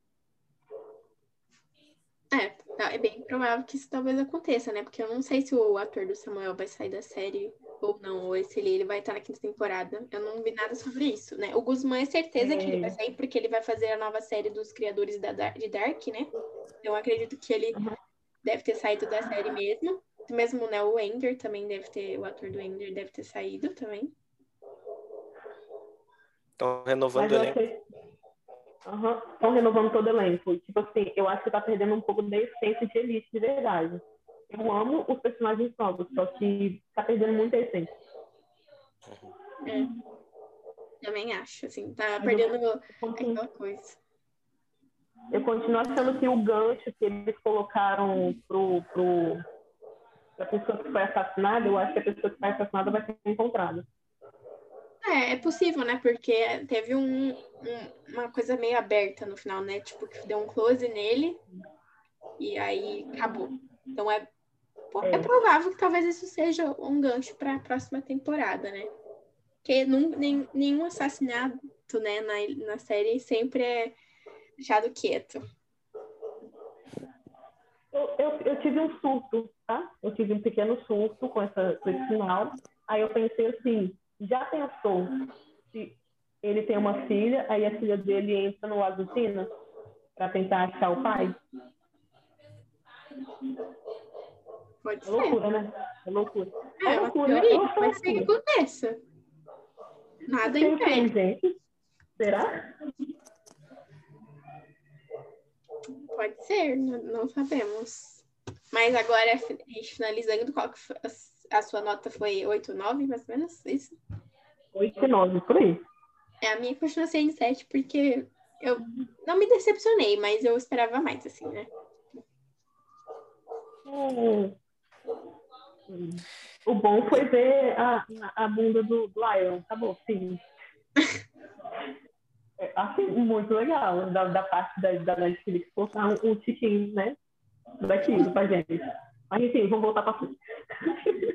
É, tá, é bem provável que isso talvez aconteça, né? Porque eu não sei se o ator do Samuel vai sair da série ou não, ou se ele, ele vai estar na quinta temporada. Eu não vi nada sobre isso, né? O Guzman é certeza é. que ele vai sair porque ele vai fazer a nova série dos criadores da, de Dark, né? Então eu acredito que ele uhum. deve ter saído da série mesmo. Mesmo, né, o Ender também deve ter, o ator do Ender deve ter saído também. Estão renovando o elenco. Estão uhum. renovando todo o elenco. Tipo assim, eu acho que tá perdendo um pouco da essência de Elite, de verdade. Eu amo os personagens novos, só que tá perdendo muita essência. É. Também acho, assim, tá perdendo eu, aquela coisa. Eu continuo achando que o gancho que eles colocaram pro, pro, pra pessoa que foi assassinada, eu acho que a pessoa que foi assassinada vai ser encontrada. É, é possível, né? Porque teve um, um, uma coisa meio aberta no final, né? Tipo, que deu um close nele e aí acabou. Então é, é provável que talvez isso seja um gancho para a próxima temporada, né? Porque num, nem, nenhum assassinato né, na, na série sempre é deixado quieto. Eu, eu, eu, tive um surto, tá? Eu tive um pequeno surto com, essa, com esse final. Aí eu pensei assim, já pensou se ele tem uma filha, aí a filha dele entra no Azucena para tentar achar o pai? Pode é ser. loucura, né? É loucura. É, é loucura. Teoria, pode ser que aconteça. Nada impede. Será? Pode ser, não sabemos. Mas agora, finalizando, qual que foi, a sua nota foi 8, 9, mais ou menos? Isso? 8 e 9, por aí. É, a minha continua sendo 7, porque eu não me decepcionei, mas eu esperava mais, assim, né? Hum. O bom foi ver a, a bunda do, do Iron. Acabou, sim. *laughs* é, assim, muito legal da, da parte da, da Netflix colocar um, um tiquinho, né? Daquilo pra gente. Mas enfim, vamos voltar pra frente.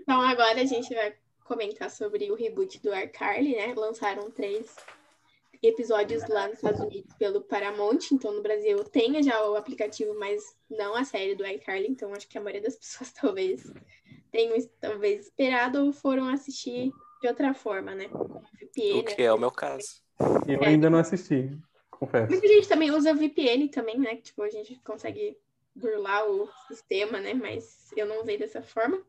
Então agora a gente vai comentar sobre o reboot do iCarly, né? Lançaram três episódios lá nos Estados Unidos pelo Paramount, então no Brasil tem já o aplicativo, mas não a série do iCarly, então acho que a maioria das *laughs* pessoas talvez tenham talvez esperado ou foram assistir de outra forma, né? Com VPN. O que é o meu caso. Eu é. ainda não assisti, confesso. Muita gente também usa VPN também, né? Tipo, a gente consegue burlar o sistema, né? Mas eu não usei dessa forma.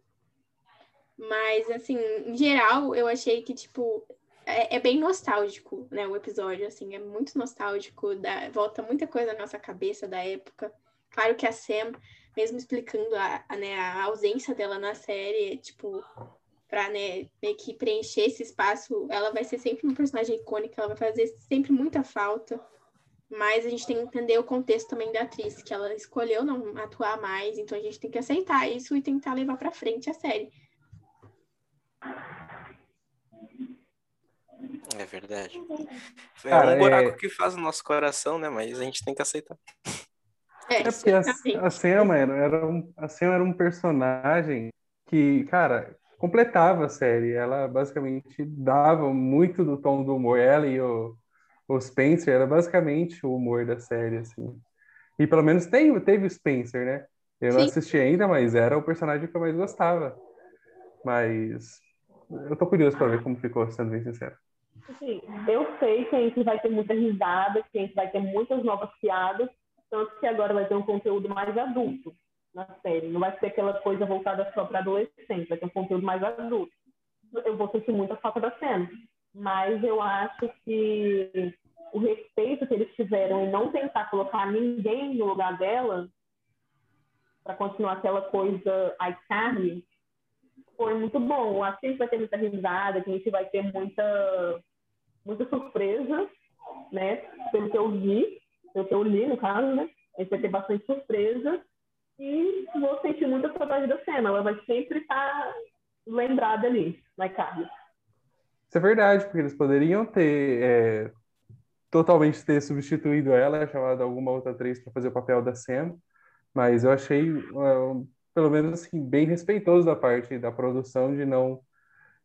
Mas, assim, em geral, eu achei que, tipo, é, é, bem nostálgico, né? O episódio, assim, é muito nostálgico, dá, volta muita coisa na nossa cabeça da época. Claro que a Sam, mesmo explicando a, a, né, a ausência dela na série, tipo, pra, né, meio que preencher esse espaço, ela vai ser sempre uma personagem icônica, ela vai fazer sempre muita falta. Mas a gente tem que entender o contexto também da atriz, que ela escolheu não atuar mais, então a gente tem que aceitar isso e tentar levar para frente a série. É verdade. É Cara, um buraco é... que faz o nosso coração, né? Mas a gente tem que aceitar. É, é porque a, a Selma era, era um, a Selma era um personagem que, cara, completava a série. Ela basicamente dava muito do tom do humor. Ela e o o Spencer era basicamente o humor da série, assim. E pelo menos tem, teve o Spencer, né? Eu não assisti ainda, mas era o personagem que eu mais gostava. Mas eu tô curioso para ver como ficou, sendo bem sincero. Sim, eu sei que a gente vai ter muita risada, que a gente vai ter muitas novas piadas, tanto que agora vai ter um conteúdo mais adulto na série. Não vai ser aquela coisa voltada só para adolescente, vai ter um conteúdo mais adulto. Eu vou sentir muita falta da cena mas eu acho que o respeito que eles tiveram em não tentar colocar ninguém no lugar dela, para continuar aquela coisa iCarly, foi muito bom. Acho que a gente vai ter muita risada, que a gente vai ter muita, muita surpresa, né? Pelo que eu vi, pelo que eu li, no caso, né? A gente vai ter bastante surpresa. E vou sentir muita saudade da cena. Ela vai sempre estar lembrada ali, na iCarly. Isso é verdade, porque eles poderiam ter é, totalmente ter substituído ela, chamado alguma outra atriz para fazer o papel da Sam, mas eu achei, uh, pelo menos assim, bem respeitoso da parte da produção de não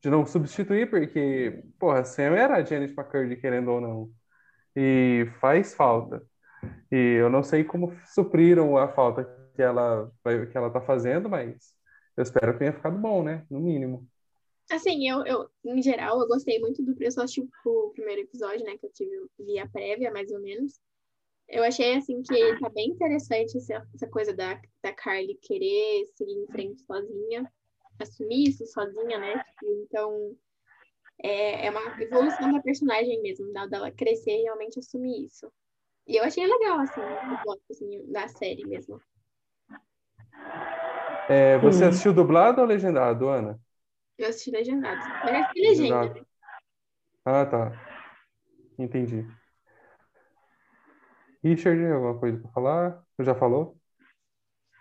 de não substituir, porque, porra, a Sam era a Janet McCurdy, querendo ou não, e faz falta. E eu não sei como supriram a falta que ela que ela tá fazendo, mas eu espero que tenha ficado bom, né? No mínimo. Assim, eu, eu, em geral, eu gostei muito do preço, eu assisti o primeiro episódio, né, que eu tive via prévia, mais ou menos. Eu achei, assim, que tá bem interessante essa, essa coisa da, da Carly querer seguir em frente sozinha, assumir isso sozinha, né? Tipo, então, é, é uma evolução da personagem mesmo, da, dela crescer e realmente assumir isso. E eu achei legal, assim, o plot, assim, da série mesmo. É, você assistiu dublado ou legendado, Ana? Eu assisti legendado. Parece que legenda. Exato. Ah, tá. Entendi. Richard, alguma coisa para falar? Você já falou?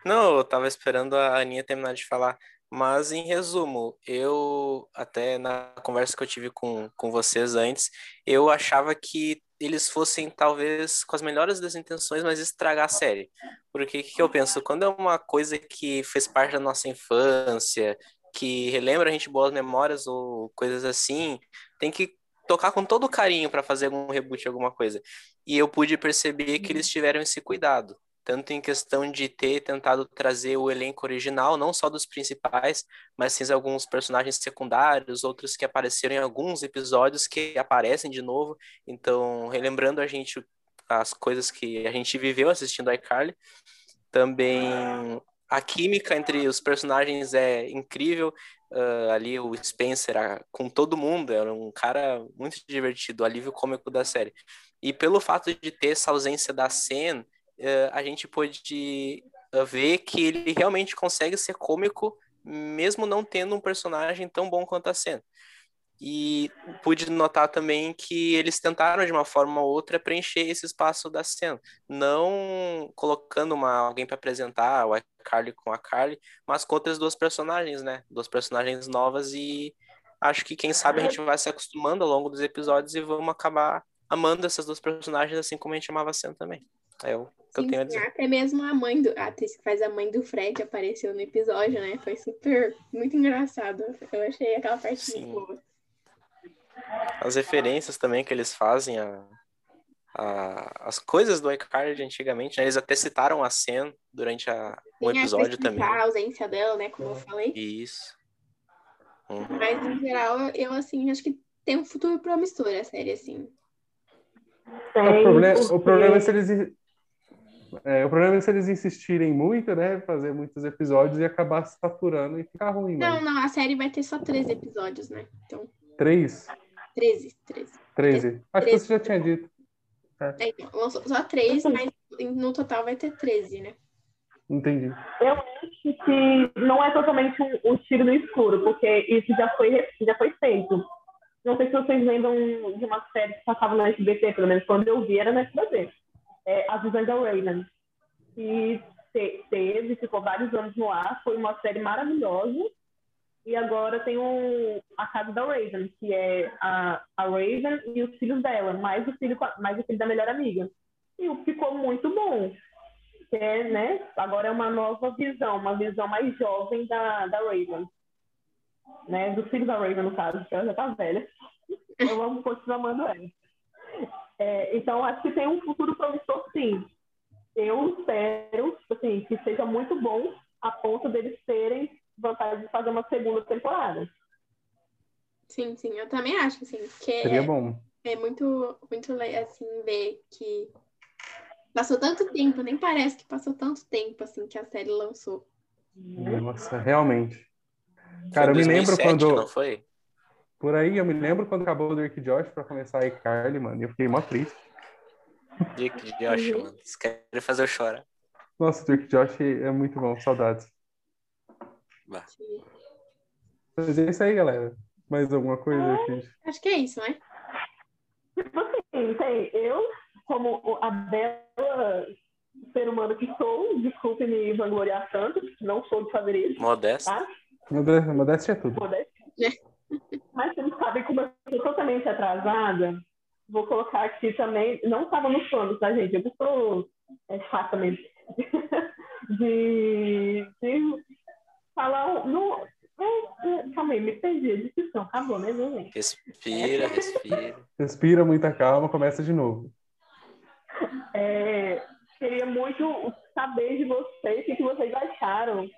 Não, eu tava esperando a Aninha terminar de falar. Mas, em resumo, eu, até na conversa que eu tive com, com vocês antes, eu achava que eles fossem, talvez, com as melhores das intenções, mas estragar a série. Porque o que, que eu penso? Quando é uma coisa que fez parte da nossa infância, que relembra a gente boas memórias ou coisas assim, tem que tocar com todo carinho para fazer algum reboot, alguma coisa. E eu pude perceber que eles tiveram esse cuidado, tanto em questão de ter tentado trazer o elenco original, não só dos principais, mas sim alguns personagens secundários, outros que apareceram em alguns episódios que aparecem de novo. Então, relembrando a gente as coisas que a gente viveu assistindo a iCarly. Também a química entre os personagens é incrível. Uh, ali o Spencer, a, com todo mundo, era um cara muito divertido, alívio cômico da série. E pelo fato de ter essa ausência da Sen, uh, a gente pôde ver que ele realmente consegue ser cômico, mesmo não tendo um personagem tão bom quanto a Sen. E pude notar também que eles tentaram, de uma forma ou outra, preencher esse espaço da cena. Não colocando uma, alguém para apresentar o Carly com a Carly, mas com outras duas personagens, né? Duas personagens novas e acho que, quem sabe, a gente vai se acostumando ao longo dos episódios e vamos acabar amando essas duas personagens, assim como a gente amava a cena também. É o que Sim, eu tenho a dizer. Até mesmo a mãe do. A atriz que faz a mãe do Fred apareceu no episódio, né? Foi super. Muito engraçado. Eu achei aquela parte Sim. muito boa. As referências também que eles fazem a, a, as coisas do iCard antigamente, né? Eles até citaram a Sen durante a, um episódio também. a ausência dela, né? Como eu falei. Isso. Uhum. Mas, em geral, eu, assim, acho que tem um futuro promissor a série, assim. O problema, o problema é se eles é, o problema é se eles insistirem muito, né? Fazer muitos episódios e acabar saturando e ficar ruim. Não, mas... não, a série vai ter só três episódios, né? Então... Três? 13, 13. 13. Acho 13. que você já tinha dito. É. É, então, só 3, mas no total vai ter 13, né? Entendi. Eu acho que não é totalmente um, um tiro no escuro, porque isso já foi, já foi feito. Não sei se vocês lembram de uma série que passava no SBT, pelo menos quando eu vi era no SBT. É, As Visões da Raven. E teve, ficou vários anos no ar, foi uma série maravilhosa. E agora tem um, a casa da Raven, que é a, a Raven e os filhos dela, mais o filho, mais o filho da melhor amiga. E ficou muito bom. É, né? Agora é uma nova visão, uma visão mais jovem da, da Raven. Né? Dos filhos da Raven, no caso, porque ela já tá velha. Eu vamos continuar amando ela. É, então, acho que tem um futuro promissor, sim. Eu espero assim, que seja muito bom a ponto deles terem vontade de fazer uma segunda temporada. Sim, sim, eu também acho, assim, que Seria é, bom. é muito, muito assim, ver que passou tanto tempo, nem parece que passou tanto tempo, assim, que a série lançou. Nossa, realmente. Cara, eu me lembro quando... Não foi? Por aí, eu me lembro quando acabou o Dirk Josh pra começar a iCarly, mano, e eu fiquei mó triste. Dirk Josh, uhum. mano, quer fazer eu chorar. Nossa, o Dirk Josh é muito bom, saudades. Mas é isso aí, galera. Mais alguma coisa aqui? Acho que é isso, né? Tipo assim, tem eu, como a bela ser humano que sou, desculpe me vangloriar tanto, não sou de fazer isso, Modesto. tá? Modéstia, modéstia é tudo. Modéstia. Mas vocês sabem como eu sou totalmente atrasada. Vou colocar aqui também. Não estava no plano, tá, gente? Eu estou é, chata mesmo. *laughs* De, de falar. No, calma aí, me perdi. A discussão acabou, né, meu gente? Respira, respira. Respira, muita calma, começa de novo. É, queria muito saber de vocês o que que vocês acharam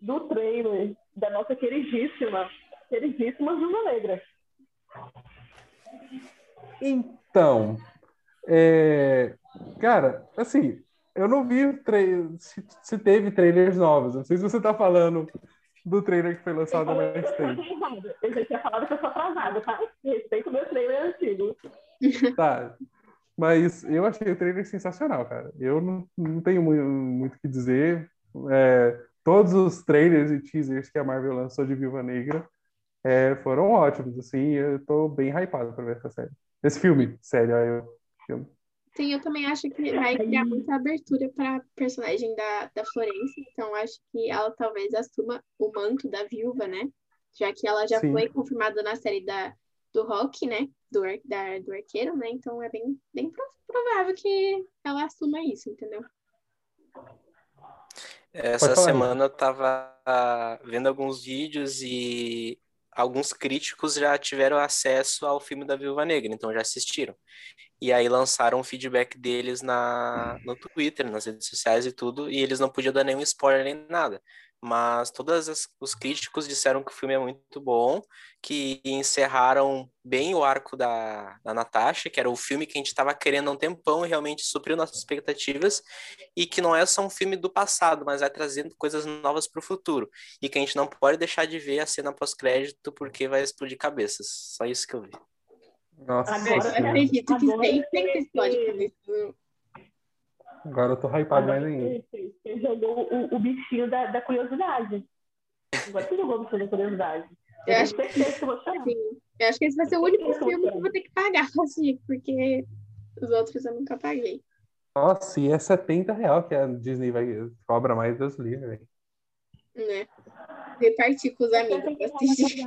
do trailer da nossa queridíssima, queridíssima Viúva Negra. Então, é, cara, assim, eu não vi se, se teve trailers novos. Não sei se você tá falando do trailer que foi lançado mais tempo. Eu já tinha falado que eu sou atrasada, tá? Respeito o meu trailer antigo. *laughs* Tá. Mas eu achei o trailer sensacional, cara. Eu não, não tenho mu- muito o que dizer. É, todos os trailers e teasers que a Marvel lançou de Viúva Negra é, foram ótimos, assim. Eu tô bem hypado pra ver essa série. Esse filme, sério, aí eu, filme. Sim, eu também acho que vai criar muita abertura para personagem da, da Florence, então acho que ela talvez assuma o manto da viúva, né? Já que ela já Sim. foi confirmada na série da, do Rock, né? Do, da, do arqueiro, né? Então é bem, bem pro- provável que ela assuma isso, entendeu? Essa semana eu tava vendo alguns vídeos e alguns críticos já tiveram acesso ao filme da Viúva Negra, então já assistiram. E aí lançaram o feedback deles na, no Twitter, nas redes sociais e tudo, e eles não podiam dar nenhum spoiler nem nada. Mas todos os críticos disseram que o filme é muito bom, que encerraram bem o arco da, da Natasha, que era o filme que a gente estava querendo há um tempão e realmente supriu nossas expectativas, e que não é só um filme do passado, mas vai trazendo coisas novas para o futuro. E que a gente não pode deixar de ver a cena pós-crédito porque vai explodir cabeças. Só isso que eu vi. Nossa, Agora- Eu acredito que Agora sempre, sempre vai explode ter- cabeça. agora eu tô hypado mais ainda. Você jogou o, o bichinho da, da curiosidade. Agora você jogou o bichinho da curiosidade. Eu Eu acho certeza que eu vou chorar. Sim. Eu acho que esse vai ser o único filme que eu vou ter que pagar assistir, porque os outros eu nunca paguei. Nossa, e é 70 real que a Disney vai cobra mais Deus livre, velho. Né? Repartir com os amigos pra assistir.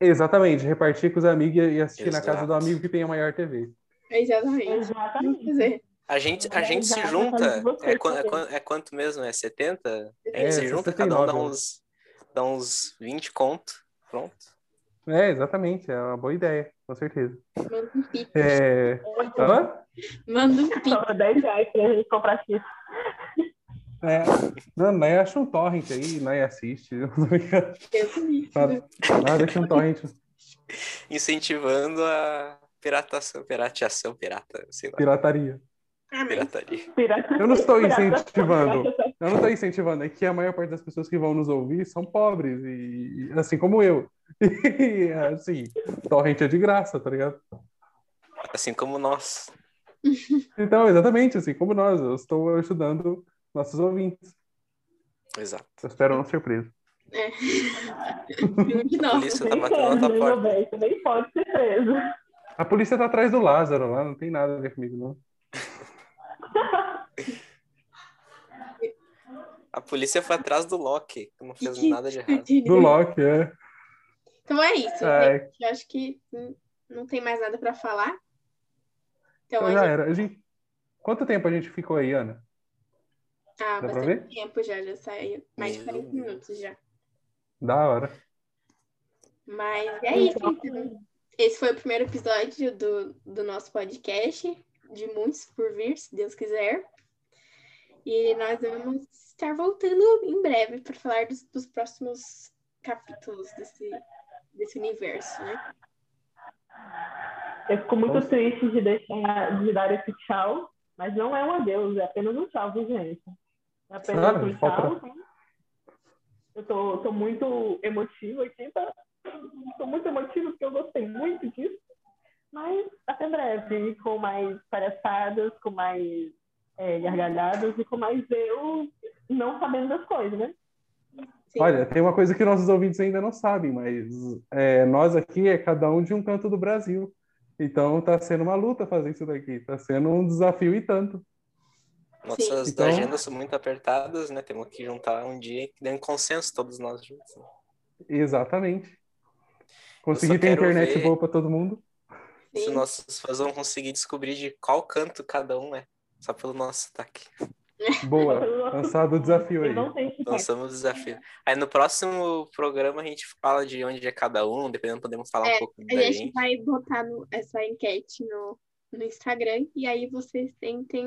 Exatamente, repartir com os amigos e assistir na Exato. casa do amigo que tem a maior TV. Exatamente. Exatamente. A gente, a gente se junta. É, é, é quanto mesmo? É 70? A É, gente se junta, cada um dá 69. uns, dá uns 20 conto. Pronto. É, exatamente, é uma boa ideia, com certeza. Manda um pix. É... Manda um pix. Sobra 10 reais pra gente comprar X. É. Não, Nai acha um torrent aí, Nai assiste. Deus me livre. Ah, deixa um torrent. Incentivando a piratação, pirateação, pirata, sei lá, Pirataria. Ah, mas pirataria. Pirata- Eu não estou incentivando. Eu não estou incentivando, é que a maior parte das pessoas que vão nos ouvir são pobres, e e assim como eu. *laughs* E assim, torrent é de graça, tá ligado? Assim como nós. *laughs* Então, exatamente, assim como nós, eu estou ajudando nossos ouvintes. Exato. Eu espero não ser preso. *laughs* filme de A polícia tá Nem batendo na né, porta. bem? Nem pode ser preso. A polícia tá atrás do Lázaro lá, não tem nada a ver comigo, não. A polícia foi atrás do Loki, que não fez nada de errado. Do Loki, é. Então é isso, É. gente. Eu acho que hum, não tem mais nada pra falar. Então, Então já gente... era. A gente... Quanto tempo a gente ficou aí, Ana? Ah, Dá bastante tempo já, já saiu. Mais de Meu 40 minutos já. Da hora. Mas é isso, então. Esse foi o primeiro episódio do, do nosso podcast, de muitos por vir, se Deus quiser. E nós vamos estar voltando em breve para falar dos, dos próximos capítulos desse, desse universo, né? Eu fico muito triste de, deixar, de dar esse tchau, mas não é um adeus, é apenas um tchau, viu, gente? Apenas Claro, um falta- tchau. Eu tô, tô muito emotiva aqui, tá? Tô muito emotiva porque eu gostei muito disso. Mas até breve, com mais palhaçadas, com mais é, gargalhadas e com mais eu não sabendo das coisas, né? Sim. Olha, tem uma coisa que nossos ouvintes ainda não sabem, mas é, nós aqui é cada um de um canto do Brasil. Então tá sendo uma luta fazer isso daqui. Tá sendo um desafio e tanto. Nossas Então- agendas são muito apertadas, né? Temos que juntar um dia que dê um consenso todos nós juntos. né? Exatamente. Conseguir ter internet ver- boa para todo mundo. Se nossos fãs vão conseguir descobrir de qual canto cada um é. Só pelo nosso sotaque. Boa. *laughs* Lançado o desafio aí. Lançamos o desafio. Aí no próximo programa a gente fala de onde é cada um, dependendo, podemos falar É, um pouco A gente gente. vai botar no- essa enquete no, no Instagram e aí vocês tentem,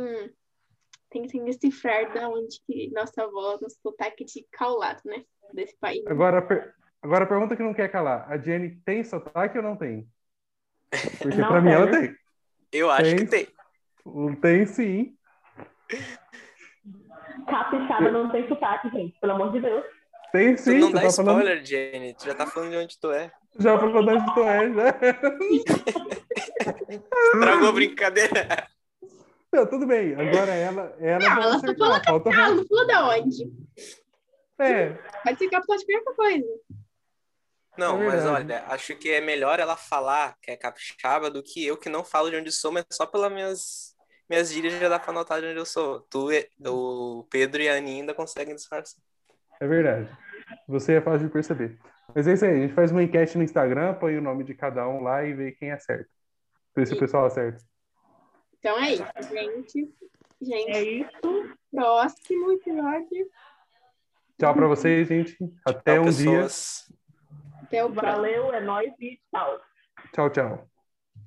tentem decifrar de onde que nossa voz, nosso sotaque de caulado, né? Desse país. Agora, a per- agora a pergunta que não quer calar. A Jenny tem sotaque ou não tem? Porque *laughs* Não pra mim ela tem. Eu acho Tem. que tem. Tem sim. Capixaba não tem sotaque, gente. Pelo amor de Deus. Tem Tu sim. não tu dá tá falando, spoiler, Jenny. Tu já tá falando de onde tu é. já falou da onde tu é, já. *laughs* Estragou a brincadeira. *laughs* Não, tudo bem. Agora ela, ela Não, ela só falou Falta Ah, não falou da onde. É, Pode ser capital de qualquer coisa. Não, É mas olha, acho que é melhor ela falar que é capixaba do que eu que não falo de onde sou, mas só pelas minhas, minhas gírias já dá pra notar de onde eu sou. Tu, o Pedro e a Aninha ainda conseguem disfarçar. é verdade. Você é fácil de perceber. Mas é isso aí. A gente faz uma enquete no Instagram, põe o nome de cada um lá e vê quem acerta. Ver se o pessoal acerta. Então é isso, gente. Gente, É isso. próximo episódio. Tchau pra vocês, gente. Até Tchau, um dia. pessoas. Até o próximo. Valeu, é nóis e tchau. Tchau, tchau.